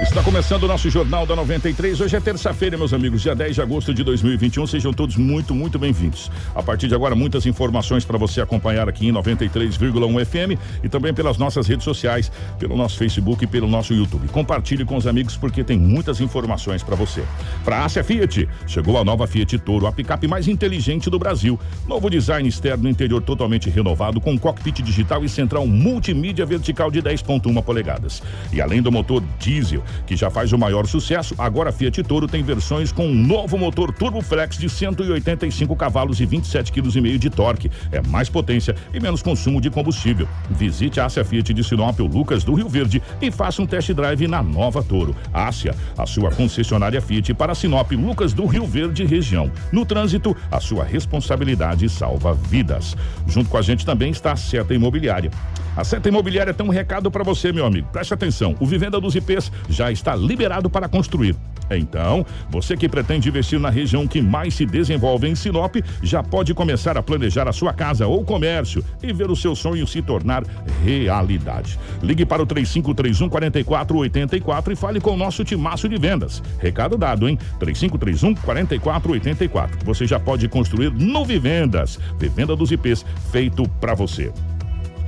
Está começando o nosso Jornal da 93. Hoje é terça-feira, meus amigos, dia 10 de agosto de 2021. Sejam todos muito, muito bem-vindos. A partir de agora, muitas informações para você acompanhar aqui em 93,1 FM e também pelas nossas redes sociais, pelo nosso Facebook e pelo nosso YouTube. Compartilhe com os amigos porque tem muitas informações para você. Para a Fiat, chegou a nova Fiat Toro, a picape mais inteligente do Brasil. Novo design externo interior totalmente renovado com cockpit digital e central multimídia vertical de 10.1 polegadas. E além do motor diesel que já faz o maior sucesso, agora a Fiat Toro tem versões com um novo motor Turbo Flex de 185 cavalos e 27,5 kg de torque. É mais potência e menos consumo de combustível. Visite a Ásia Fiat de Sinop, o Lucas do Rio Verde e faça um test drive na nova Toro. Ásia, a sua concessionária Fiat para Sinop, Lucas do Rio Verde região. No trânsito, a sua responsabilidade salva vidas. Junto com a gente também está a Seta Imobiliária. A Seta Imobiliária tem um recado para você, meu amigo. Preste atenção. O Vivenda dos IPs já está liberado para construir. Então, você que pretende investir na região que mais se desenvolve em Sinop, já pode começar a planejar a sua casa ou comércio e ver o seu sonho se tornar realidade. Ligue para o 3531 4484 e fale com o nosso timaço de vendas. Recado dado, hein? 3531 4484. Você já pode construir no Vivendas. Vivenda dos IPs, feito para você.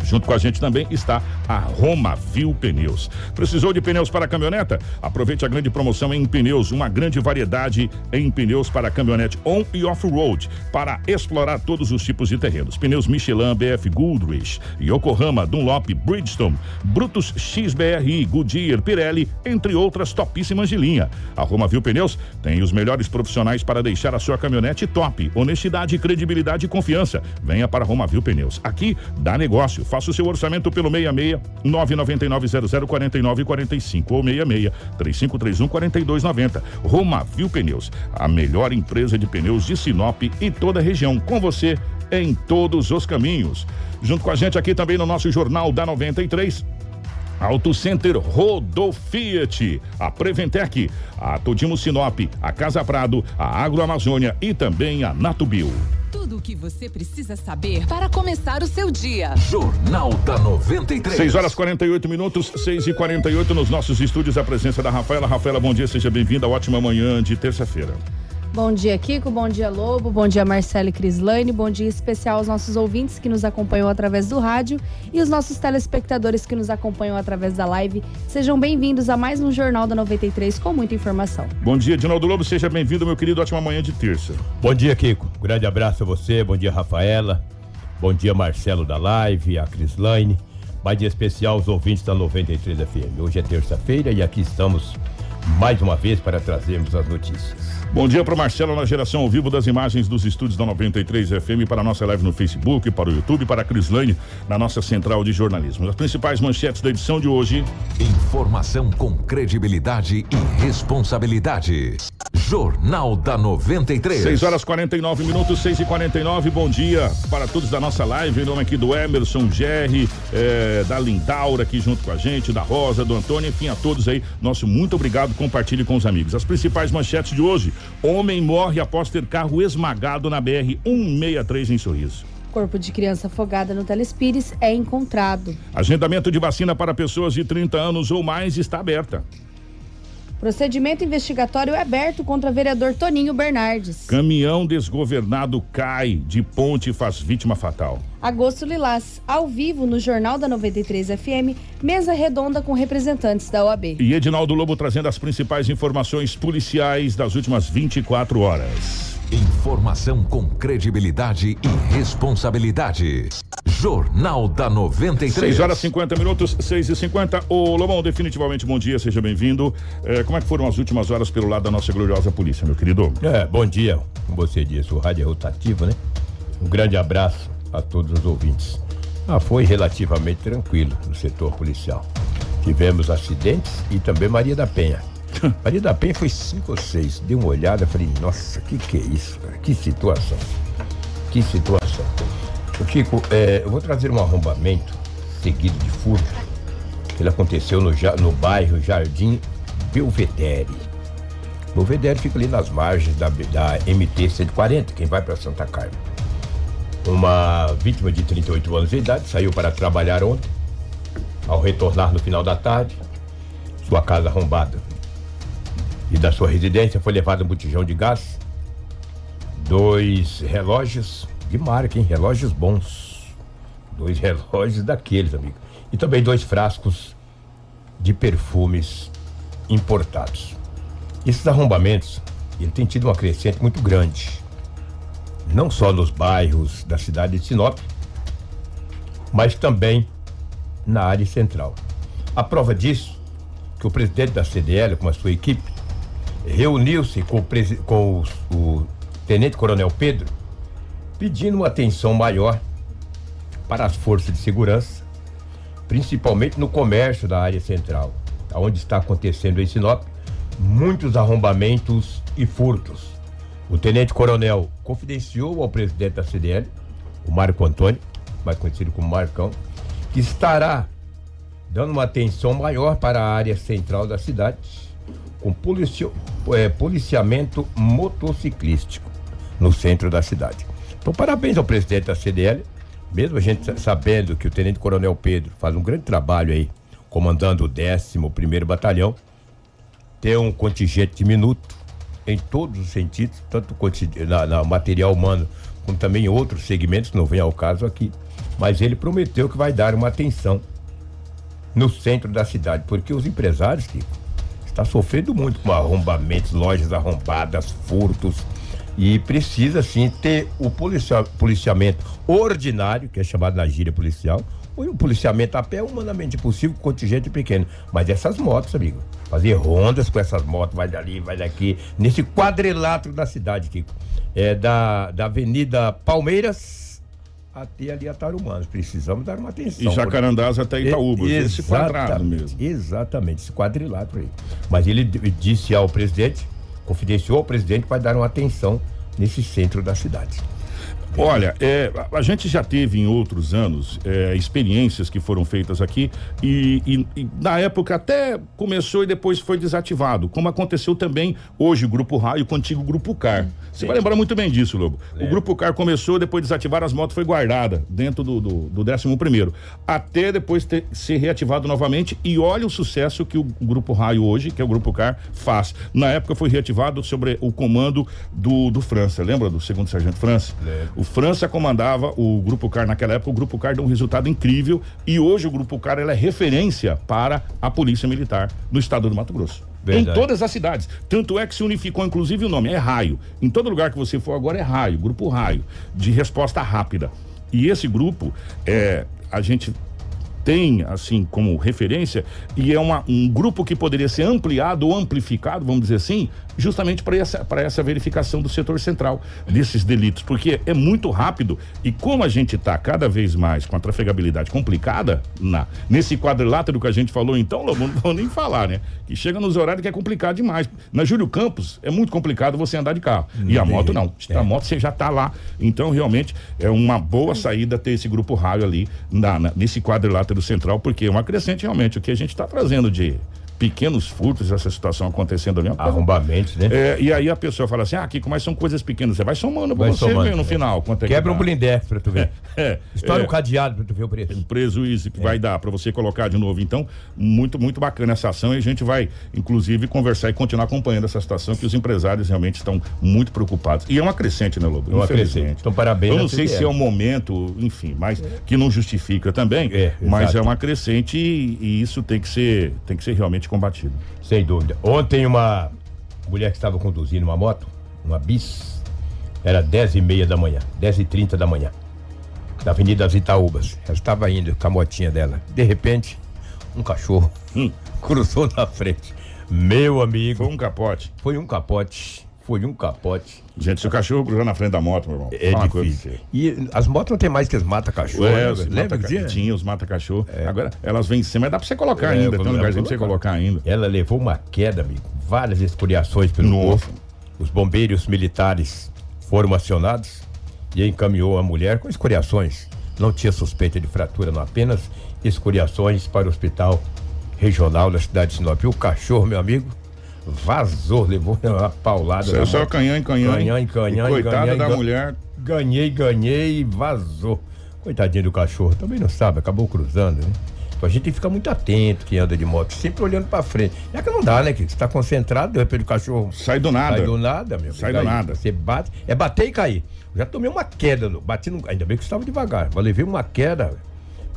Junto com a gente também está a Roma Viu Pneus. Precisou de pneus para caminhoneta? Aproveite a grande promoção em pneus, uma grande variedade em pneus para caminhonete on e off-road, para explorar todos os tipos de terrenos. Pneus Michelin, BF Goodrich, Yokohama, Dunlop, Bridgestone, Brutus XBRI, Goodyear, Pirelli, entre outras topíssimas de linha. A Roma Viu Pneus tem os melhores profissionais para deixar a sua caminhonete top. Honestidade, credibilidade e confiança. Venha para a Roma Viu Pneus. Aqui dá negócio. Faça o seu orçamento pelo 66 999 49 45 ou 66 3531 4290. Roma Viu Pneus, a melhor empresa de pneus de Sinop e toda a região. Com você em todos os caminhos. Junto com a gente aqui também no nosso Jornal da 93. Auto Center Rodofiat, a Preventec, a Todimo Sinop, a Casa Prado, a Agroamazônia e também a Natubio. Tudo o que você precisa saber para começar o seu dia. Jornal da 93. 6 horas 48 minutos, 6 e 48 nos nossos estúdios. A presença da Rafaela. Rafaela, bom dia, seja bem-vinda. Ótima manhã de terça-feira. Bom dia, Kiko. Bom dia, Lobo. Bom dia, Marcelo e Crislane. Bom dia especial aos nossos ouvintes que nos acompanham através do rádio e os nossos telespectadores que nos acompanham através da live. Sejam bem-vindos a mais um Jornal da 93 com muita informação. Bom dia, Dinaldo Lobo. Seja bem-vindo, meu querido. Ótima manhã de terça. Bom dia, Kiko. Grande abraço a você. Bom dia, Rafaela. Bom dia, Marcelo da live, a Crislane. Mais dia especial aos ouvintes da 93 FM. Hoje é terça-feira e aqui estamos mais uma vez para trazermos as notícias. Bom dia para o Marcelo na geração ao vivo das imagens dos estúdios da 93 FM para a nossa live no Facebook, para o YouTube, para a Crislane na nossa central de jornalismo. As principais manchetes da edição de hoje. Informação com credibilidade e responsabilidade. Jornal da 93. 6 horas 49 minutos, 6 e 49 Bom dia para todos da nossa live. Em nome aqui do Emerson, Jerry, eh, da Lindaura aqui junto com a gente, da Rosa, do Antônio, enfim, a todos aí. Nosso muito obrigado. Compartilhe com os amigos. As principais manchetes de hoje. Homem morre após ter carro esmagado na BR 163 em Sorriso. Corpo de criança afogada no Telespires é encontrado. Agendamento de vacina para pessoas de 30 anos ou mais está aberta. Procedimento investigatório é aberto contra vereador Toninho Bernardes. Caminhão desgovernado cai de ponte e faz vítima fatal. Agosto Lilás, ao vivo no Jornal da 93 FM, mesa redonda com representantes da OAB. E Edinaldo Lobo trazendo as principais informações policiais das últimas 24 horas. Informação com credibilidade e responsabilidade. Jornal da 93. 6 horas 50 minutos, 6 e 50 Ô Lobão, definitivamente bom dia, seja bem-vindo. É, como é que foram as últimas horas pelo lado da nossa gloriosa polícia, meu querido? É, bom dia, como você disse, o rádio é rotativo, né? Um grande abraço a todos os ouvintes. Ah, foi relativamente tranquilo no setor policial. Tivemos acidentes e também Maria da Penha. Maria da Penha foi cinco ou seis. Dei uma olhada, falei, nossa, que que é isso? Que situação. Que situação. Chico, é, eu vou trazer um arrombamento seguido de furto. Ele aconteceu no, no bairro Jardim Belvedere. Belvedere fica ali nas margens da, da MT 140, quem vai para Santa Carmen. Uma vítima de 38 anos de idade saiu para trabalhar ontem. Ao retornar no final da tarde, sua casa arrombada. E da sua residência foi levado um botijão de gás, dois relógios de marca, hein? Relógios bons. Dois relógios daqueles, amigo. E também dois frascos de perfumes importados. Esses arrombamentos, ele tem tido uma crescente muito grande. Não só nos bairros da cidade de Sinop, mas também na área central. A prova disso, que o presidente da CDL, com a sua equipe, reuniu-se com, com o- o tenente coronel Pedro, pedindo uma atenção maior para as forças de segurança, principalmente no comércio da área central, onde está acontecendo em Sinop muitos arrombamentos e furtos. O tenente coronel confidenciou ao presidente da CDL, o Marco Antônio, mais conhecido como Marcão, que estará dando uma atenção maior para a área central da cidade, com policio- eh, policiamento motociclístico no centro da cidade. Então, parabéns ao presidente da CDL, mesmo a gente sa- sabendo que o Tenente Coronel Pedro faz um grande trabalho aí, comandando o 11º Batalhão, ter um contingente diminuto em todos os sentidos, tanto na, na material humano, como também em outros segmentos, não vem ao caso aqui. Mas ele prometeu que vai dar uma atenção no centro da cidade, porque os empresários, Kiko, está sofrendo muito com arrombamentos, lojas arrombadas, furtos. E precisa sim ter o policia- policiamento ordinário, que é chamado na gíria policial, ou o policiamento a pé, humanamente possível, contingente pequeno. Mas essas motos, amigo, fazer rondas com essas motos, vai dali, vai daqui, nesse quadrilátero da cidade, Kiko. É da, da Avenida Palmeiras até ali a Tarumanos. Precisamos dar uma atenção. E Jacarandás até Itaúba, E- esse quadrado mesmo. Exatamente, esse quadrilátero aí. Mas ele disse ao presidente, confidenciou ao presidente vai dar uma atenção nesse centro da cidade. Olha, é, a gente já teve em outros anos é, experiências que foram feitas aqui e, e- e na época até começou e depois foi desativado, como aconteceu também hoje o Grupo Raio com o antigo Grupo Car. Você vai lembrar muito bem disso, Lobo. O Grupo Car começou, depois desativaram as motos, foi guardada dentro do, do, do 11 primeiro, até depois ter, ser reativado novamente e olha o sucesso que o Grupo Raio hoje, que é o Grupo Car, faz. Na época foi reativado sobre o comando do, do França, lembra do segundo sargento França? O França comandava o Grupo Car naquela época, o Grupo Car deu um resultado incrível e hoje o Grupo Car ela é referência para a Polícia Militar no estado do Mato Grosso. Verdade. Em todas as cidades. Tanto é que se unificou, inclusive, o nome é Raio. Em todo lugar que você for agora é Raio, Grupo Raio, de resposta rápida. E esse grupo, é, a gente tem assim como referência e é uma, um grupo que poderia ser ampliado ou amplificado, vamos dizer assim, justamente para essa, essa verificação do setor central desses delitos, porque é muito rápido e como a gente está cada vez mais com a trafegabilidade complicada na nesse quadrilátero que a gente falou, então, Lobo, não vou nem falar, né? Que chega nos horários que é complicado demais. Na Júlio Campos é muito complicado você andar de carro e a moto não. A moto você já está lá. Então, realmente, é uma boa saída ter esse grupo raio ali na, na- nesse quadrilátero central, porque é uma crescente realmente. O que a gente está trazendo de pequenos furtos, essa situação acontecendo ali. é Arrombamentos, né? É, e aí a pessoa fala assim: ah, Kiko, mas são coisas pequenas. Você vai somando pra Vai você somando, ver no é. final. Quanto é que Quebra um dá. blindex pra tu ver. É, Estoura é. um cadeado pra tu ver o preço. prejuízo que vai dar para você colocar de novo. Então, muito, muito bacana essa ação e a gente vai, inclusive, conversar e continuar acompanhando essa situação que os empresários realmente estão muito preocupados. E é uma crescente, né, Lobo? É uma crescente. Então, parabéns Eu não sei se é o momento, enfim, mas que não justifica também, É, mas é uma crescente e, e isso tem que ser, tem que ser realmente combatido. Sem dúvida. Ontem uma mulher que estava conduzindo uma moto, uma bis, era 10 e meia da manhã, 10 e 30 da manhã. na Avenida das Itaúbas. Ela estava indo com a motinha dela. De repente, um cachorro Hum. cruzou na frente. Meu amigo. Foi um capote. Foi um capote. Foi um capote. Gente, se o cachorro cruzar na frente da moto, meu irmão, É uma coisa difícil. pra você. E as motos não tem mais que as mata-cachorro. É, né? Lembra mata que tinha? os mata-cachorro. Agora, elas vêm em cima, mas dá pra você colocar É, ainda. Tem um lugarzinho pra você colocar. colocar ainda. Ela levou uma queda, amigo. Várias escoriações pelo Nossa. corpo. Os bombeiros militares foram acionados e encaminhou a mulher com escoriações. Não tinha suspeita de fratura, não. Apenas escoriações para o hospital regional da cidade de Sinop. E o cachorro, meu amigo, vazou, levou uma paulada. Saiu só canhão em canhão. Canhão em canhão, E Coitada canhão da mulher. Ganhei, ganhei e vazou. Coitadinho do cachorro, também não sabe, acabou cruzando, né? Então a gente tem que ficar muito atento quem anda de moto, sempre olhando pra frente. É que não dá, né, que você tá concentrado, de repente o cachorro Sai do nada. sai do nada, meu. Sai do nada. Você bate, é bater e cair. Eu já tomei uma queda, no- bati no, ainda bem que eu estava devagar, mas levei uma queda,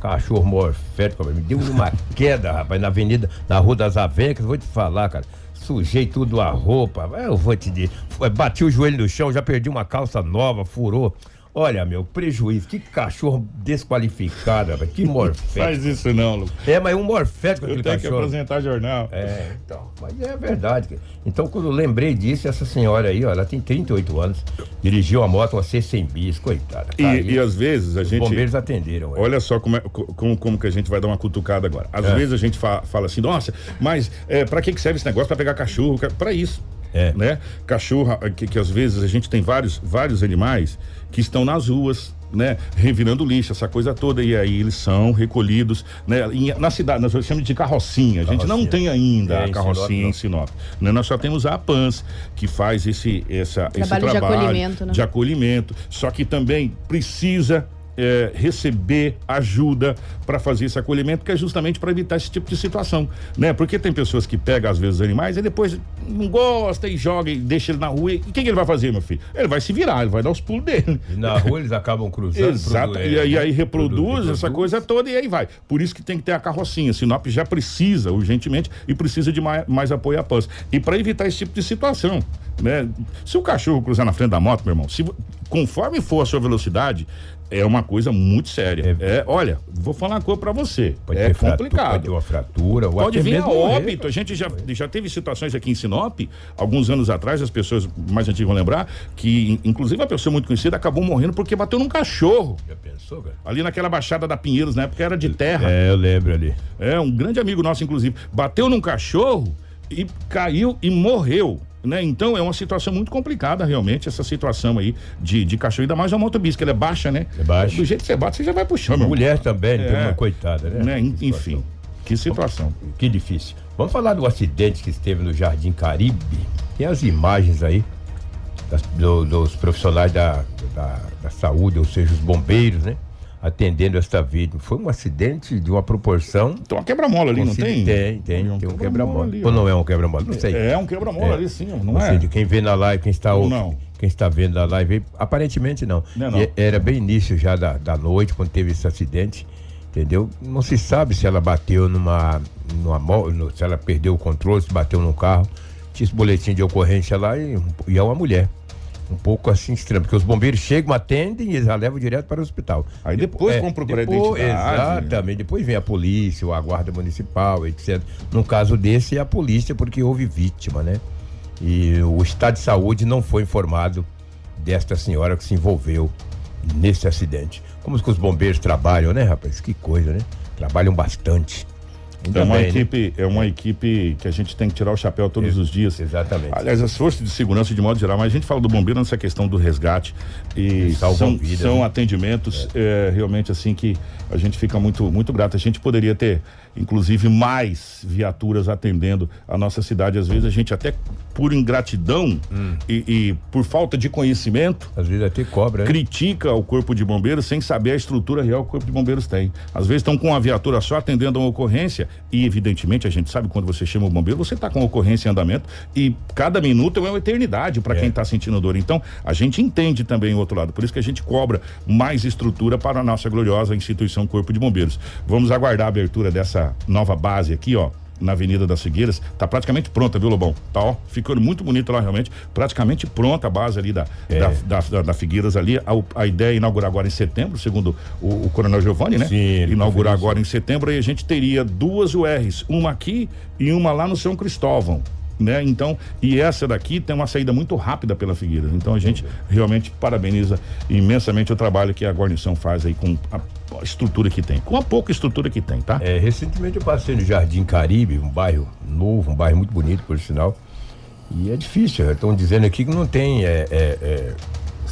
cachorro morfético, me deu uma queda, rapaz, na avenida, na Rua das Avencas, vou te falar, cara. Sujei tudo a roupa, eu vou te dizer. Bati o joelho no chão, já perdi uma calça nova, furou. Olha, meu, prejuízo. Que cachorro desqualificado, rapaz. Que morfético. Faz isso não, Lu. É, mas é um morfético Eu aquele tenho que cachorro. apresentar jornal. É, então. Mas é verdade. Então, quando eu lembrei disso, essa senhora aí, ó, ela tem 38 anos, dirigiu a moto, uma C100 bis, coitada. E, e às vezes a os gente. bombeiros atenderam. é. Olha só como, é- co- como, como que a gente vai dar uma cutucada agora. Às É. vezes a gente fa- fala assim, nossa, mas é, para que, que serve esse negócio? Para pegar cachorro? Para isso. É. Né? Cachorro, que, que às vezes a gente tem vários, vários animais que estão nas ruas. Né, revirando lixo, essa coisa toda, e aí eles são recolhidos, né, em- na cidade, nós chamamos de carrocinha, a gente não Carrocinha. tem ainda É, a em carrocinha Sinop, não. em Sinop, né, nós só temos a APANS, que faz esse, essa, esse Trabalho de trabalho acolhimento, né? de acolhimento, só que também precisa é, receber ajuda para fazer esse acolhimento, que é justamente para evitar esse tipo de situação, né? Porque tem pessoas que pegam às vezes os animais e depois não gosta e joga e deixa ele na rua. E o que, que ele vai fazer, meu filho? Ele vai se virar, ele vai dar os pulos dele. E na rua eles acabam cruzando. Exato, e, aí- é, aí reproduz produ- essa coisa toda e aí vai. Por isso que tem que ter a carrocinha. Sinop já precisa urgentemente e precisa de mais, mais apoio à PANS. E para evitar esse tipo de situação, né? Se o cachorro cruzar na frente da moto, meu irmão, se, conforme for a sua velocidade, é uma coisa muito séria. É, olha, vou falar uma coisa para você. Pode é ter fratura, pode complicado. ter uma fratura. ou Pode vir a óbito. A gente já, já teve situações aqui em Sinop, alguns anos atrás, as pessoas mais antigas vão lembrar, que in- inclusive uma pessoa muito conhecida acabou morrendo porque bateu num cachorro. Já pensou, cara? Ali naquela baixada da Pinheiros, na época era de terra. É, eu lembro ali. É, um grande amigo nosso, inclusive. Bateu num cachorro e caiu e morreu. Né? Então é uma situação muito complicada, realmente, essa situação aí de, de cachorro, ainda mais uma motobis, que ela é baixa, né? É baixa. Do jeito que você bate, você já vai puxando. Mulher também, tem É. uma coitada, né? Né? Enfim, situação. que situação. Que difícil. Vamos falar do acidente que esteve no Jardim Caribe. Tem as imagens aí das- do- dos profissionais da, da, da saúde, ou seja, os bombeiros, né? Atendendo esta vítima. Foi um acidente de uma proporção. Tem uma quebra-mola ali, não consider- tem? Tem, tem. um Tem um quebra-mola ali, Ou não é um quebra-mola? Não sei. É um quebra-mola É. ali, sim, não Ou é? seja, quem vê na live, quem está Ou ouvindo, não? quem está vendo na live, aparentemente não. Não é não. Era bem início já da, da noite, quando teve esse acidente, entendeu? Não se sabe se ela bateu numa, numa no- se ela perdeu o controle, se bateu num carro. Tinha esse boletim de ocorrência lá e, e é uma mulher. Um pouco assim estranho, porque os bombeiros chegam, atendem e eles já levam direto para o hospital. Aí depois vão procurar depois- identidade. Exatamente. Depois vem a polícia, ou a guarda municipal, etc. No caso desse, é a polícia, porque houve vítima, né? E o estado de saúde não foi informado desta senhora que se envolveu nesse acidente. Como que os bombeiros trabalham, né, rapaz? Que coisa, né? Trabalham bastante. É uma, bem, né? equipe, é uma equipe que a gente tem que tirar o chapéu todos os dias. Exatamente. Aliás, as forças de segurança de modo geral, mas a gente fala do bombeiro nessa questão do resgate e são, vidas, são né? atendimentos é, realmente assim que a gente fica muito muito grato. A gente poderia ter, inclusive, mais viaturas atendendo a nossa cidade. Às vezes a gente até por ingratidão Hum. e, e por falta de conhecimento Às vezes até cobra, né? critica o corpo de bombeiros sem saber a estrutura real que o corpo de bombeiros tem. Às vezes estão com uma viatura só atendendo a uma ocorrência e evidentemente a gente sabe quando você chama o bombeiro, você está com a ocorrência em andamento e cada minuto é uma eternidade para É. quem está sentindo dor. Então, a gente entende também o outro lado. Por isso que a gente cobra mais estrutura para a nossa gloriosa instituição Corpo de Bombeiros. Vamos aguardar a abertura dessa nova base aqui, ó na Avenida das Figueiras, tá praticamente pronta, viu, Lobão? Tá, ó, ficando muito bonito lá realmente, praticamente pronta a base ali da, É. da, da, da- da Figueiras ali. A, a ideia é inaugurar agora em setembro, segundo o, o Coronel Giovanni, né? Sim, inaugurar agora em setembro e a gente teria duas URs, uma aqui e uma lá no São Cristóvão. Né? Então, e essa daqui tem uma saída muito rápida pela Figueiras. Então a gente realmente parabeniza imensamente o trabalho que a guarnição faz aí com a, estrutura que tem, com a pouca estrutura que tem, tá? É, recentemente eu passei no Jardim Caribe, um bairro novo, um bairro muito bonito, por sinal. E é difícil, estão dizendo aqui que não tem. É, é,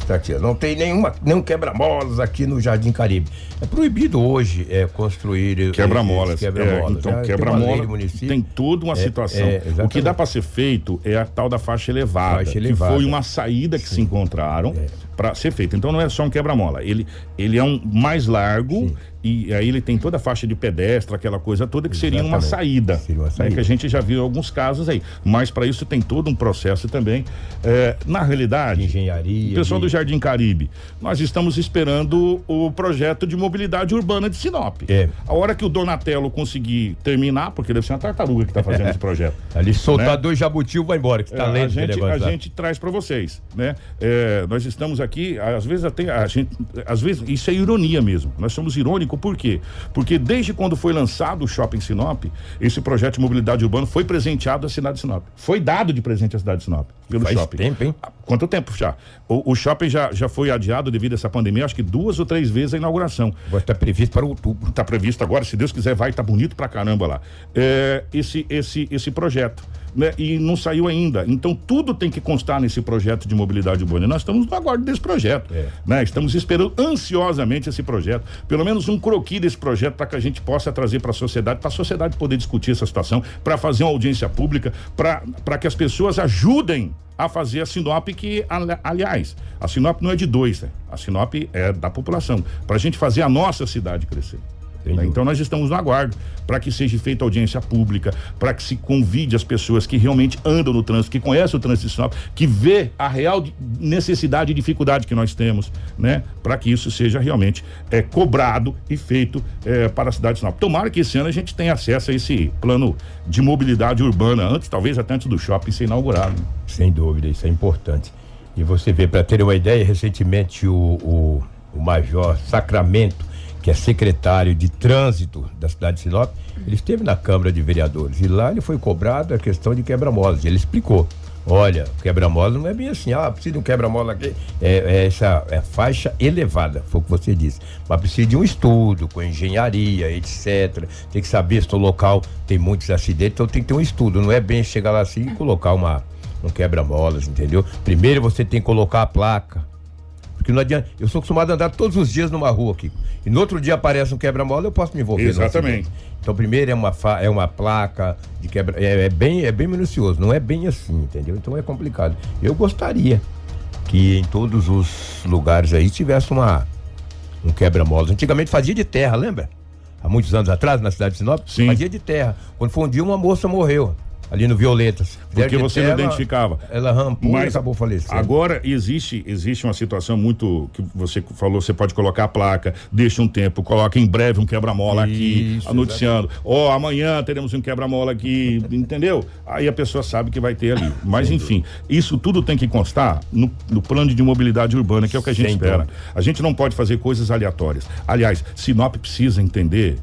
é, ó, não tem nenhuma, nenhum quebra-molas aqui no Jardim Caribe. É proibido hoje é, construir. Quebra-molas. quebra-molas. É, então, Já tem uma lei quebra-mola do município. tem toda uma É, situação. é, o que dá para ser feito é a tal da faixa elevada, Faixa que elevada. foi uma saída que se encontraram para ser feita. Então não é só um quebra-mola, ele, ele é um mais largo e aí ele tem toda a faixa de pedestre, aquela coisa toda que seria uma Exatamente. saída, Seria uma né, saída. que a gente já viu alguns casos aí. Mas para isso tem todo um processo também. É, na realidade, Engenharia. Pessoal de- do Jardim Caribe, nós estamos esperando o projeto de mobilidade urbana de Sinop. É. A hora que o Donatello conseguir terminar, porque deve ser uma tartaruga que está fazendo esse projeto. Ali soltar né? dois vai embora, que É, tá a lento aquele gente, a gente traz para vocês, né? É, nós estamos aqui, às vezes até a gente, às vezes isso é ironia mesmo. Nós somos irônicos por quê? Porque desde quando foi lançado o Shopping Sinop, esse projeto de mobilidade urbana foi presenteado à cidade de Sinop. Foi dado de presente à cidade de Sinop pelo Faz shopping. tempo, hein? Quanto tempo já? O, o shopping já, já foi adiado devido a essa pandemia, acho que duas ou três vezes a inauguração. Agora está previsto para outubro. Está previsto agora, se Deus quiser, vai estar bonito pra caramba lá. É, esse, esse, esse projeto. Né? E não saiu ainda. Então tudo tem que constar nesse projeto de mobilidade urbana. Nós estamos no aguardo desse projeto. É. Né? Estamos esperando ansiosamente esse projeto. Pelo menos um croqui desse projeto para que a gente possa trazer para a sociedade, para a sociedade poder discutir essa situação, para fazer uma audiência pública, para que as pessoas ajudem a fazer a Sinop, que, ali- aliás, a Sinop não é de dois, né? a Sinop é da população, para a gente fazer a nossa cidade crescer. Né? Então nós estamos no aguardo para que seja feita audiência pública, para que se convide as pessoas que realmente andam no trânsito, que conhecem o trânsito de Sinop, que vê a real necessidade e dificuldade que nós temos, né? Para que isso seja realmente é, cobrado e feito é, para a cidade de Sinop. Tomara que esse ano a gente tenha acesso a esse plano de mobilidade urbana, antes, talvez até antes do shopping ser inaugurado. né? Sem dúvida, isso é importante. E você vê, para ter uma ideia, recentemente o, o, o Major Sacramento, que é secretário de trânsito da cidade de Sinop, ele esteve na Câmara de Vereadores e lá ele foi cobrado a questão de quebra-molas. Ele explicou. Olha, quebra-mola não é bem assim, ah, precisa de um quebra-mola aqui. É, é essa é faixa elevada, foi o que você disse. Mas precisa de um estudo com engenharia, etc. Tem que saber se no local tem muitos acidentes, então tem que ter um estudo. Não é bem chegar lá assim e colocar uma, um quebra-molas, entendeu? Primeiro você tem que colocar a placa. Porque não adianta. Eu sou acostumado a andar todos os dias numa rua aqui. E no outro dia aparece um quebra-mola, eu posso me envolver. Exatamente. Então, primeiro é uma, fa- é uma placa de quebra. É, é bem, é bem minucioso, não é bem assim, entendeu? Então é complicado. Eu gostaria que em todos os lugares aí tivesse uma, um quebra-molas. Antigamente fazia de terra, lembra? Há muitos anos atrás, na cidade de Sinop, Sim. fazia de terra. Quando foi um dia, uma moça morreu. Ali no Violetas. Porque você não identificava. Ela rampou e Mas acabou falecendo. Agora existe existe uma situação muito que você falou, você pode colocar a placa, deixa um tempo, coloca em breve um quebra-mola aqui, anunciando, ó, amanhã teremos um quebra-mola aqui, entendeu? Aí a pessoa sabe que vai ter ali. Mas enfim, isso tudo tem que constar no, no plano de mobilidade urbana, que é o que a gente Sem espera. dúvida. A gente não pode fazer coisas aleatórias. Aliás, Sinop precisa entender,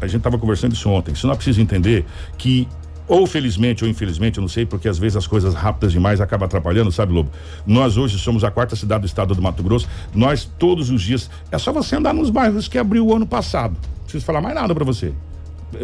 a gente estava conversando isso ontem, Sinop precisa entender que ou felizmente ou infelizmente, eu não sei, porque às vezes as coisas rápidas demais acabam atrapalhando, sabe, Lobo? Nós hoje somos a quarta cidade do estado do Mato Grosso. Nós todos os dias, é só você andar nos bairros que abriu o ano passado. Não preciso falar mais nada para você.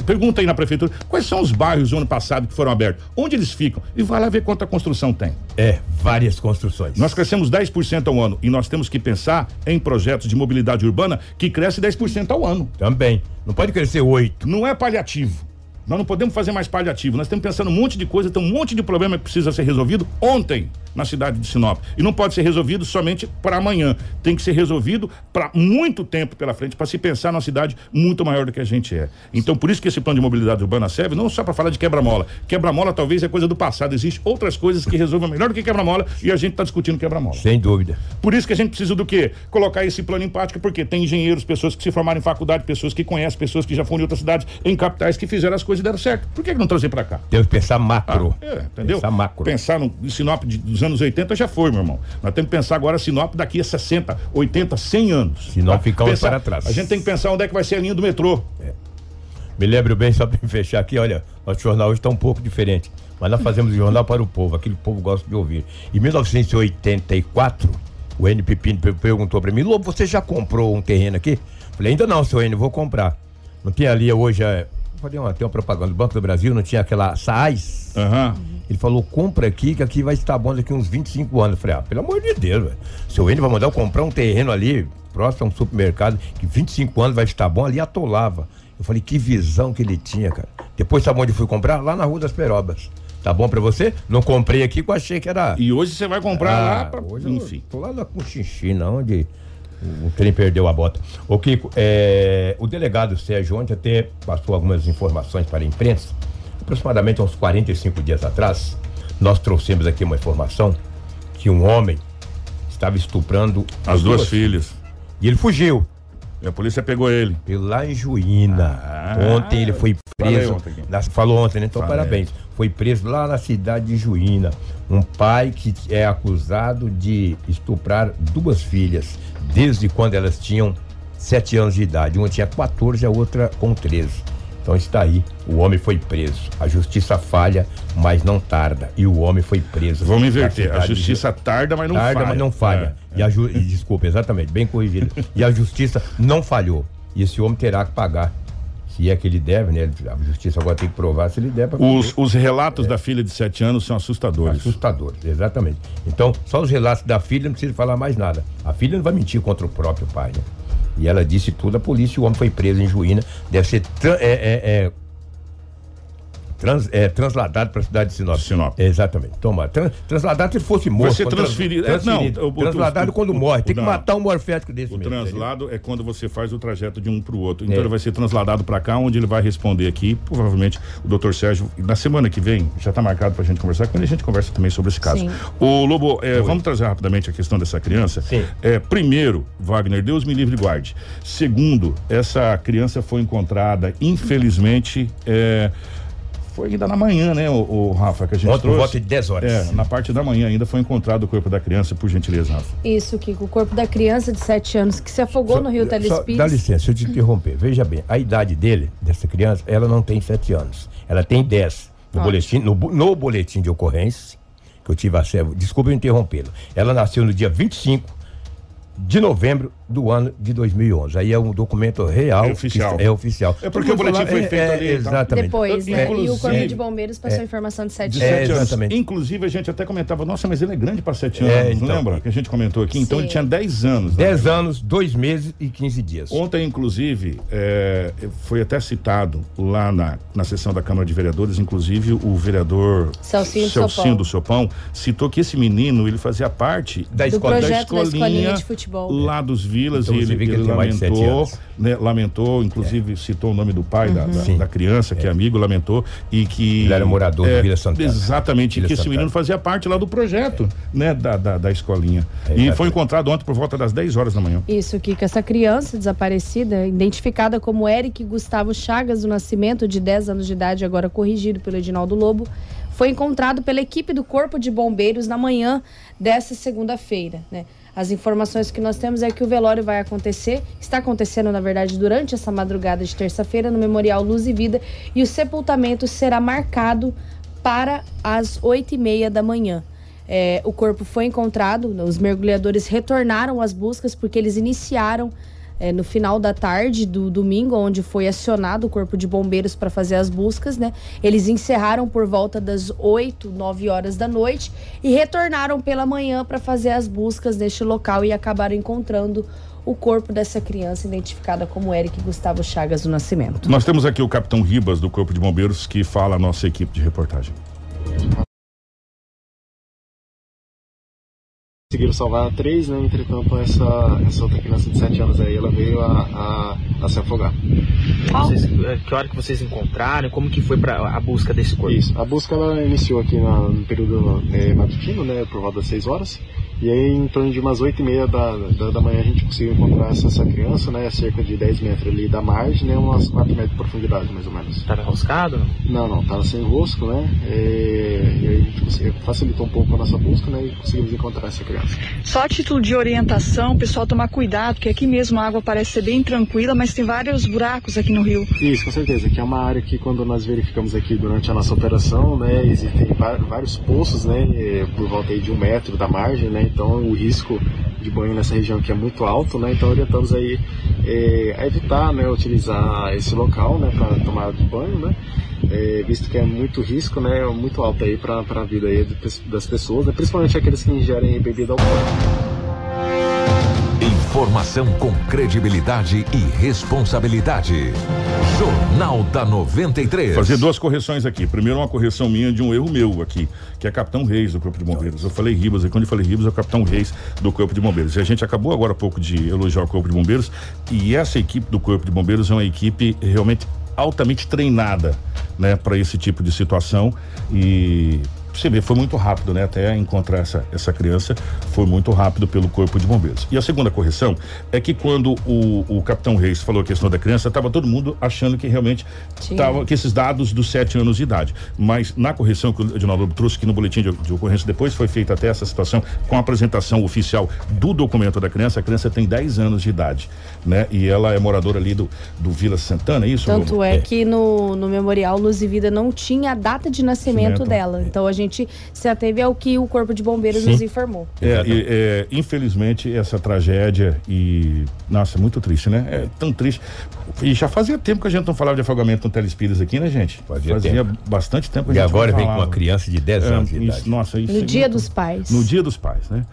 Pergunta aí na prefeitura, quais são os bairros do ano passado que foram abertos? Onde eles ficam? E vai lá ver quanta construção tem. É, várias construções. Nós crescemos 10% ao ano e nós temos que pensar em projetos de mobilidade urbana que cresce 10% ao ano. Também. Não pode crescer oito. Não é paliativo. Nós não podemos fazer mais paliativo. Nós estamos pensando um monte de coisa, tem um monte de problema que precisa ser resolvido ontem. na cidade de Sinop. E não pode ser resolvido somente para amanhã. Tem que ser resolvido para muito tempo pela frente, para se pensar numa cidade muito maior do que a gente é. Então, por isso que esse plano de mobilidade urbana serve não só para falar de quebra-mola. Quebra-mola talvez é coisa do passado. Existem outras coisas que resolvam melhor do que quebra-mola e a gente está discutindo quebra-mola. Sem dúvida. Por isso que a gente precisa do quê? Colocar esse plano em prática, porque tem engenheiros, pessoas que se formaram em faculdade, pessoas que conhecem, pessoas que já foram em outras cidades, em capitais, que fizeram as coisas e deram certo. Por que, que não trazer para cá? Temos que pensar macro. Ah, é, entendeu? Pensar macro. Pensar no Sinop de- dos anos 80 já foi, meu irmão. Nós temos que pensar agora Sinop daqui a 60, 80, 100 anos. Sinop ficamos Pensar- para trás. A gente tem que pensar onde é que vai ser a linha do metrô. Me lembro bem, só para fechar aqui, olha, nosso jornal hoje está um pouco diferente. Mas nós fazemos o jornal para o povo, aquilo que o povo gosta de ouvir. Em 1984, o N Pepino per- perguntou para mim, Lobo, você já comprou um terreno aqui? Falei, ainda não, seu N, vou comprar. Não tinha ali hoje, é, falei, uma, tem uma propaganda do Banco do Brasil, não tinha aquela SAIS? Aham. Ele falou, compra aqui, que aqui vai estar bom daqui uns 25 anos. Eu falei, ah, pelo amor de Deus, velho. Seu N vai mandar eu comprar um terreno ali, próximo a um supermercado, que 25 anos vai estar bom, ali atolava. Eu falei, que visão que ele tinha, cara. Depois sabe onde eu fui comprar? Lá na Rua das Perobas. Tá bom pra você? Não comprei aqui, que eu achei que era... E hoje você vai comprar lá Ah, pra... hoje eu Enfim. tô lá na Conchinchina, onde o trem perdeu a bota. Ô Kiko, é, o delegado Sérgio ontem até passou algumas informações para a imprensa. Aproximadamente uns 45 dias atrás, nós trouxemos aqui uma informação que um homem estava estuprando As duas filhas. E ele fugiu. E a polícia pegou ele. Lá em Juína. Ah, ontem ele foi preso. ontem na- falou ontem, né? Então, Falei. parabéns. Foi preso lá na cidade de Juína. Um pai que é acusado de estuprar duas filhas, desde quando elas tinham sete anos de idade. Uma tinha 14, a outra com 13. Então está aí, o homem foi preso. A justiça falha, mas não tarda. E o homem foi preso. Vamos inverter. A cidade de justiça tarda, mas não tarda, falha. mas não falha. É, E a ju... e, desculpa, exatamente, bem corrigido. e a justiça não falhou. E esse homem terá que pagar. Se é que ele deve, né? A justiça agora tem que provar se ele deve. Os, os relatos da filha de 7 anos são assustadores. Assustadores, exatamente. Então, só os relatos da filha não precisa falar mais nada. A filha não vai mentir contra o próprio pai, né? E ela disse tudo à polícia o homem foi preso em Juína. Deve ser é, é, é, trans- é, transladado para a cidade de Sinop. Sinop. Exatamente. Toma, tran- transladado se ele fosse morto. ser quando trans- transferido. É, transferido. não, o- o- transladado o- quando o- morre. Tem que não. matar um morfético desse O mesmo, translado é quando você faz o trajeto de um para o outro. Então É. ele vai ser transladado para cá, onde ele vai responder aqui. Provavelmente o doutor Sérgio, na semana que vem, já está marcado para a gente conversar, quando a gente conversa também sobre esse caso. Sim. O Lobo, é, vamos trazer rapidamente a questão dessa criança. Sim. É, primeiro, Wagner, Deus me livre e guarde. Segundo, essa criança foi encontrada, infelizmente, é, foi ainda na manhã, né, o, o Rafa, que a gente por trouxe. volta de 10 horas. É, na parte da manhã ainda foi encontrado o corpo da criança, por gentileza, Rafa. Isso, Kiko. O corpo da criança de 7 anos que se afogou no Rio Só- Telespires. Dá licença, deixa eu te interromper. Veja bem, a idade dele, dessa criança, ela não tem 7 anos. Ela tem 10. No Ótimo. boletim, no, no boletim de ocorrência, que eu tive acesso, desculpa eu interrompê-lo. Ela nasceu no dia 25 de novembro do ano de 2011. Aí é um documento real. É oficial. que É oficial. É porque o boletim foi é, feito é, ali e tal. Exatamente. Depois, né? E o Inclusive- Corpo de Bombeiros passou a informação de 7 De É, sete anos. exatamente. Inclusive, a gente até comentava, nossa, mas ele é grande para sete É, anos, então. lembra? Que a gente comentou aqui. Então Sim. ele tinha 10 anos. né? 10 anos, 2 meses e 15 dias. Ontem, inclusive, é, foi até citado lá na, na sessão da Câmara de Vereadores, inclusive o vereador Celcinho do Celcinho Sopão. do Sopão citou que esse menino ele fazia parte Da Do escola projeto da escolinha de futebol. lá dos Vilas Então e ele, ele lamentou, né, lamentou, inclusive citou o nome do pai da, da- Sim. da criança, que é amigo, lamentou e que Ele era morador de Vila Santana. Exatamente, Vila e que esse Santana. menino fazia parte lá do projeto, né, da, da, da escolinha. É, e foi encontrado ontem por volta das 10 horas da manhã. Isso, Kiko. Essa criança desaparecida, identificada como Eric Gustavo Chagas do Nascimento, de 10 anos de idade, agora corrigido pelo Edinaldo Lobo, foi encontrado pela equipe do Corpo de Bombeiros na manhã dessa segunda-feira. Né? As informações que nós temos é que o velório vai acontecer, está acontecendo, na verdade, durante essa madrugada de terça-feira, no Memorial Luz e Vida, e o sepultamento será marcado para as oito e meia da manhã. É, o corpo foi encontrado, os mergulhadores retornaram às buscas porque eles iniciaram é, no final da tarde do domingo, onde foi acionado o corpo de bombeiros para fazer as buscas, né? Eles encerraram por volta das 8, 9 horas da noite e retornaram pela manhã para fazer as buscas neste local e acabaram encontrando o corpo dessa criança identificada como Eric Gustavo Chagas do Nascimento. Nós temos aqui o capitão Ribas do Corpo de Bombeiros que fala a nossa equipe de reportagem. Conseguiram salvar três, né? Entretanto, essa, essa outra criança de 7 anos aí, ela veio a, a, a se afogar. Vocês, eh, que hora que vocês encontraram? Como que foi para a busca desse corpo? Isso, a busca ela iniciou aqui na, no período é, matutino, né? Por volta das 6 horas. E aí, em torno de umas 8 e meia da, da, da manhã, a gente conseguiu encontrar essa, essa criança, né? A cerca de 10 metros ali da margem, né? Umas 4 metros de profundidade, mais ou menos. Estava enroscado? Não, não, tava sem rosco, né? É, e aí a gente conseguiu, facilitou um pouco a nossa busca, né? E conseguimos encontrar essa criança. Só a título de orientação, pessoal tomar cuidado, porque aqui mesmo a água parece ser bem tranquila, mas tem vários buracos aqui no rio. Isso, com certeza, que é uma área que quando nós verificamos aqui durante a nossa operação, né, existem vários poços, né, eh, por volta de um metro da margem, né, então o risco de banho nessa região aqui é muito alto, né, então orientamos aí eh, a evitar, né, utilizar esse local, né, para tomar banho, né, eh, visto que é muito risco, né, muito alto aí para a vida aí das pessoas, né, principalmente aqueles que ingerem bebida alcoólica. Informação com credibilidade e responsabilidade. Jornal da 93. Fazer duas correções aqui. Primeiro, uma correção minha de um erro meu aqui, que é Capitão Reis do Corpo de Bombeiros. Eu falei Ribas, e quando eu falei Ribas, é o Capitão Reis do Corpo de Bombeiros. E a gente acabou agora há pouco de elogiar o Corpo de Bombeiros, e essa equipe do Corpo de Bombeiros é uma equipe realmente altamente treinada, né, para esse tipo de situação. E você vê, foi muito rápido, né? Até encontrar essa, essa criança, foi muito rápido pelo Corpo de Bombeiros. E a segunda correção é que quando o, o Capitão Reis falou a questão da criança, estava todo mundo achando que realmente tava, que esses dados dos sete anos de idade. Mas na correção que o Edinaldo trouxe aqui no boletim de, de ocorrência depois, foi feita até essa situação com a apresentação oficial do documento da criança. A criança tem 10 anos de idade, né? E ela é moradora ali do, do Vila Santana, é isso? Tanto Lobo? é que no, no Memorial Luz e Vida não tinha a data de nascimento Nascimento. dela. Então a gente se ateve ao que o Corpo de Bombeiros nos informou. É, e, é, infelizmente, essa tragédia e. Nossa, é muito triste, né? É tão triste. E já fazia tempo que a gente não falava de afogamento no Telespires aqui, né, gente? Fazia tempo. bastante tempo que E a gente agora não vem com uma criança de 10 anos de É, idade. isso, nossa, isso No é Dia muito- dos Pais. No Dia dos Pais, né?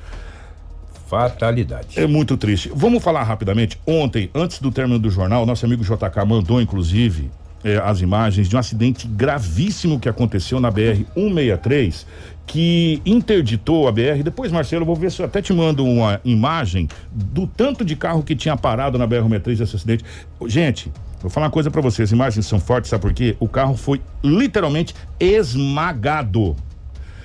Fatalidade. É muito triste. Vamos falar rapidamente. Ontem, antes do término do jornal, nosso amigo JK mandou, inclusive, eh, as imagens de um acidente gravíssimo que aconteceu na BR-163, que interditou a BR. Depois, Marcelo, eu vou ver se eu até te mando uma imagem do tanto de carro que tinha parado na BR-163 esse acidente. Gente, vou falar uma coisa pra vocês. As imagens são fortes, sabe por quê? O carro foi literalmente esmagado.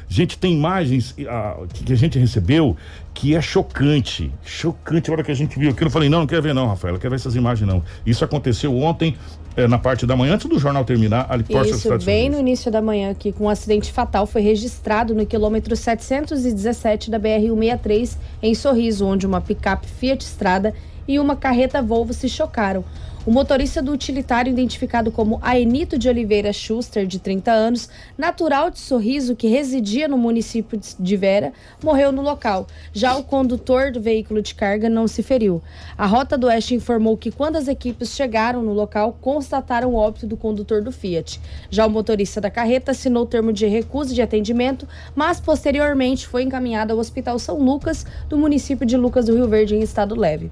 Gente, tem imagens ah, que, que a gente recebeu que é chocante. Chocante. A hora que a gente viu aquilo, eu falei, não, não quero ver não, Rafael, não quero ver essas imagens não. Isso aconteceu ontem, eh, na parte da manhã, antes do jornal terminar, ali Isso, Estados bem no Unidos. início da manhã aqui, com um acidente fatal, foi registrado no quilômetro 717 da BR-163, em Sorriso, onde uma picape Fiat Strada e uma carreta Volvo se chocaram. O motorista do utilitário, identificado como Aenito de Oliveira Schuster, de 30 anos, natural de Sorriso, que residia no município de Vera, morreu no local. Já o condutor do veículo de carga não se feriu. A Rota do Oeste informou que quando as equipes chegaram no local, constataram o óbito do condutor do Fiat. Já o motorista da carreta assinou o termo de recusa de atendimento, mas posteriormente foi encaminhado ao Hospital São Lucas, do município de Lucas do Rio Verde, em estado leve.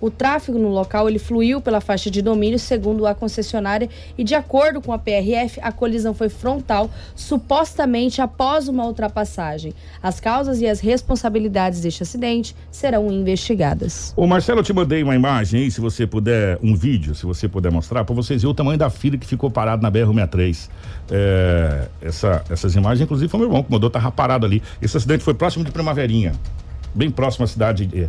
O tráfego no local ele fluiu pela faixa de domínio, segundo a concessionária, e de acordo com a PRF, a colisão foi frontal, supostamente após uma ultrapassagem. As causas e as responsabilidades deste acidente serão investigadas. Ô Marcelo, eu te mandei uma imagem aí, se você puder, um vídeo, se você puder mostrar, pra vocês verem o tamanho da fila que ficou parado na BR-163. É, essa, essas imagens, inclusive, foi meu irmão que mandou, tava parado ali. Esse acidente foi próximo de Primaverinha. Bem próximo à cidade. É,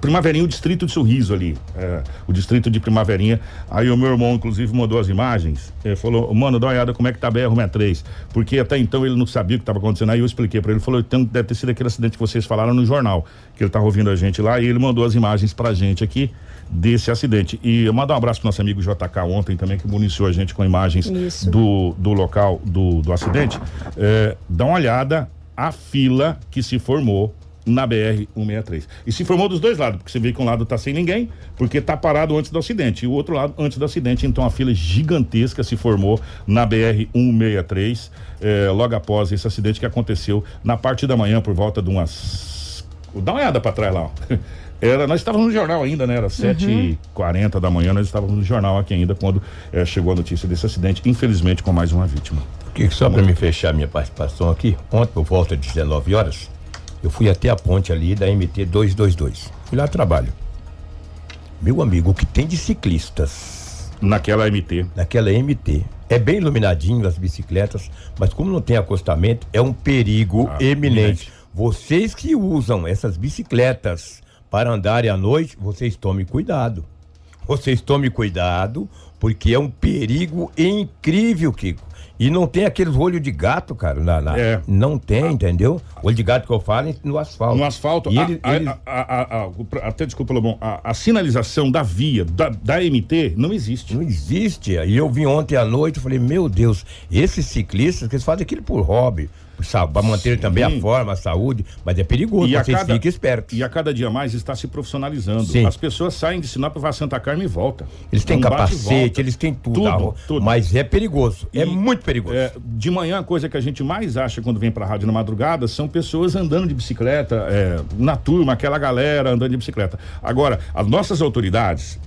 Primaverinha, o distrito de Sorriso ali. é, o distrito de Primaverinha. Aí o meu irmão, inclusive, mandou as imagens. é, falou, mano, dá uma olhada como é que tá a BR-163. Porque até então ele não sabia o que estava acontecendo. Aí eu expliquei para ele. Ele falou, então deve ter sido aquele acidente que vocês falaram no jornal. Que ele tava ouvindo a gente lá. E ele mandou as imagens pra gente aqui desse acidente. E eu mando um abraço pro nosso amigo JK ontem também, que municiou a gente com imagens Isso. do, do local do, do acidente. É, dá uma olhada a fila que se formou na BR-163. E se formou dos dois lados, porque você vê que um lado tá sem ninguém, porque tá parado antes do acidente, e o outro lado antes do acidente. Então a fila gigantesca se formou na BR-163, é, logo após esse acidente que aconteceu na parte da manhã, por volta de umas. Dá uma olhada pra trás lá, ó. Era, nós estávamos no jornal ainda, né? Era 7h40 da manhã, nós estávamos no jornal aqui ainda quando eh, chegou a notícia desse acidente, infelizmente com mais uma vítima. Que só para me fechar minha participação aqui, ontem por volta de 19 horas, Eu fui até a ponte ali da MT 222. Fui lá trabalho. Meu amigo, o que tem de ciclistas? Naquela MT. Naquela MT. É bem iluminadinho as bicicletas, mas como não tem acostamento, é um perigo Ah, eminente. eminente. Vocês que usam essas bicicletas para andarem à noite, vocês tomem cuidado. Vocês tomem cuidado, porque é um perigo incrível, Kiko. E não tem aqueles olhos de gato, cara. Na, na- É. Não tem, entendeu? Olho de gato que eu falo é no asfalto. No asfalto, E a- ele- a- eles- a- até desculpa, Lobão, a, a sinalização da via, da, da MT, não existe. Não existe. E eu vim ontem à noite e falei, meu Deus, esses ciclistas, que eles fazem aquilo por hobby, para manter também a forma, a saúde, mas é perigoso, E a, vocês cada, fiquem espertos. e a cada dia mais está se profissionalizando. Sim. As pessoas saem de Sinop, vai a Santa Carmen e volta. Eles têm É capacete, eles têm tudo, Tudo, a tudo. mas é perigoso, é E, muito perigoso. é, de manhã, a coisa que a gente mais acha quando vem pra rádio na madrugada são pessoas andando de bicicleta, é, na turma, aquela galera andando de bicicleta. Agora, as nossas autoridades,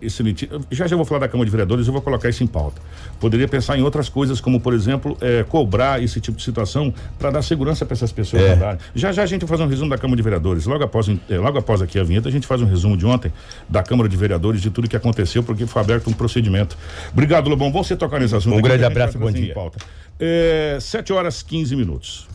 excelente, já já vou falar da Câmara de Vereadores, eu vou colocar isso em pauta. Poderia pensar em outras coisas, como, por exemplo, é, cobrar esse tipo de situação para dar segurança para essas pessoas É. andarem. Já já a gente vai fazer um resumo da Câmara de Vereadores. Logo após, é, logo após aqui a vinheta, a gente faz um resumo de ontem da Câmara de Vereadores, de tudo que aconteceu, porque foi aberto um procedimento. Obrigado, Lobão. Bom você tocar nesse assunto. Um grande abraço, vai bom trazer em dia. pauta. É, 7 horas 15 minutos.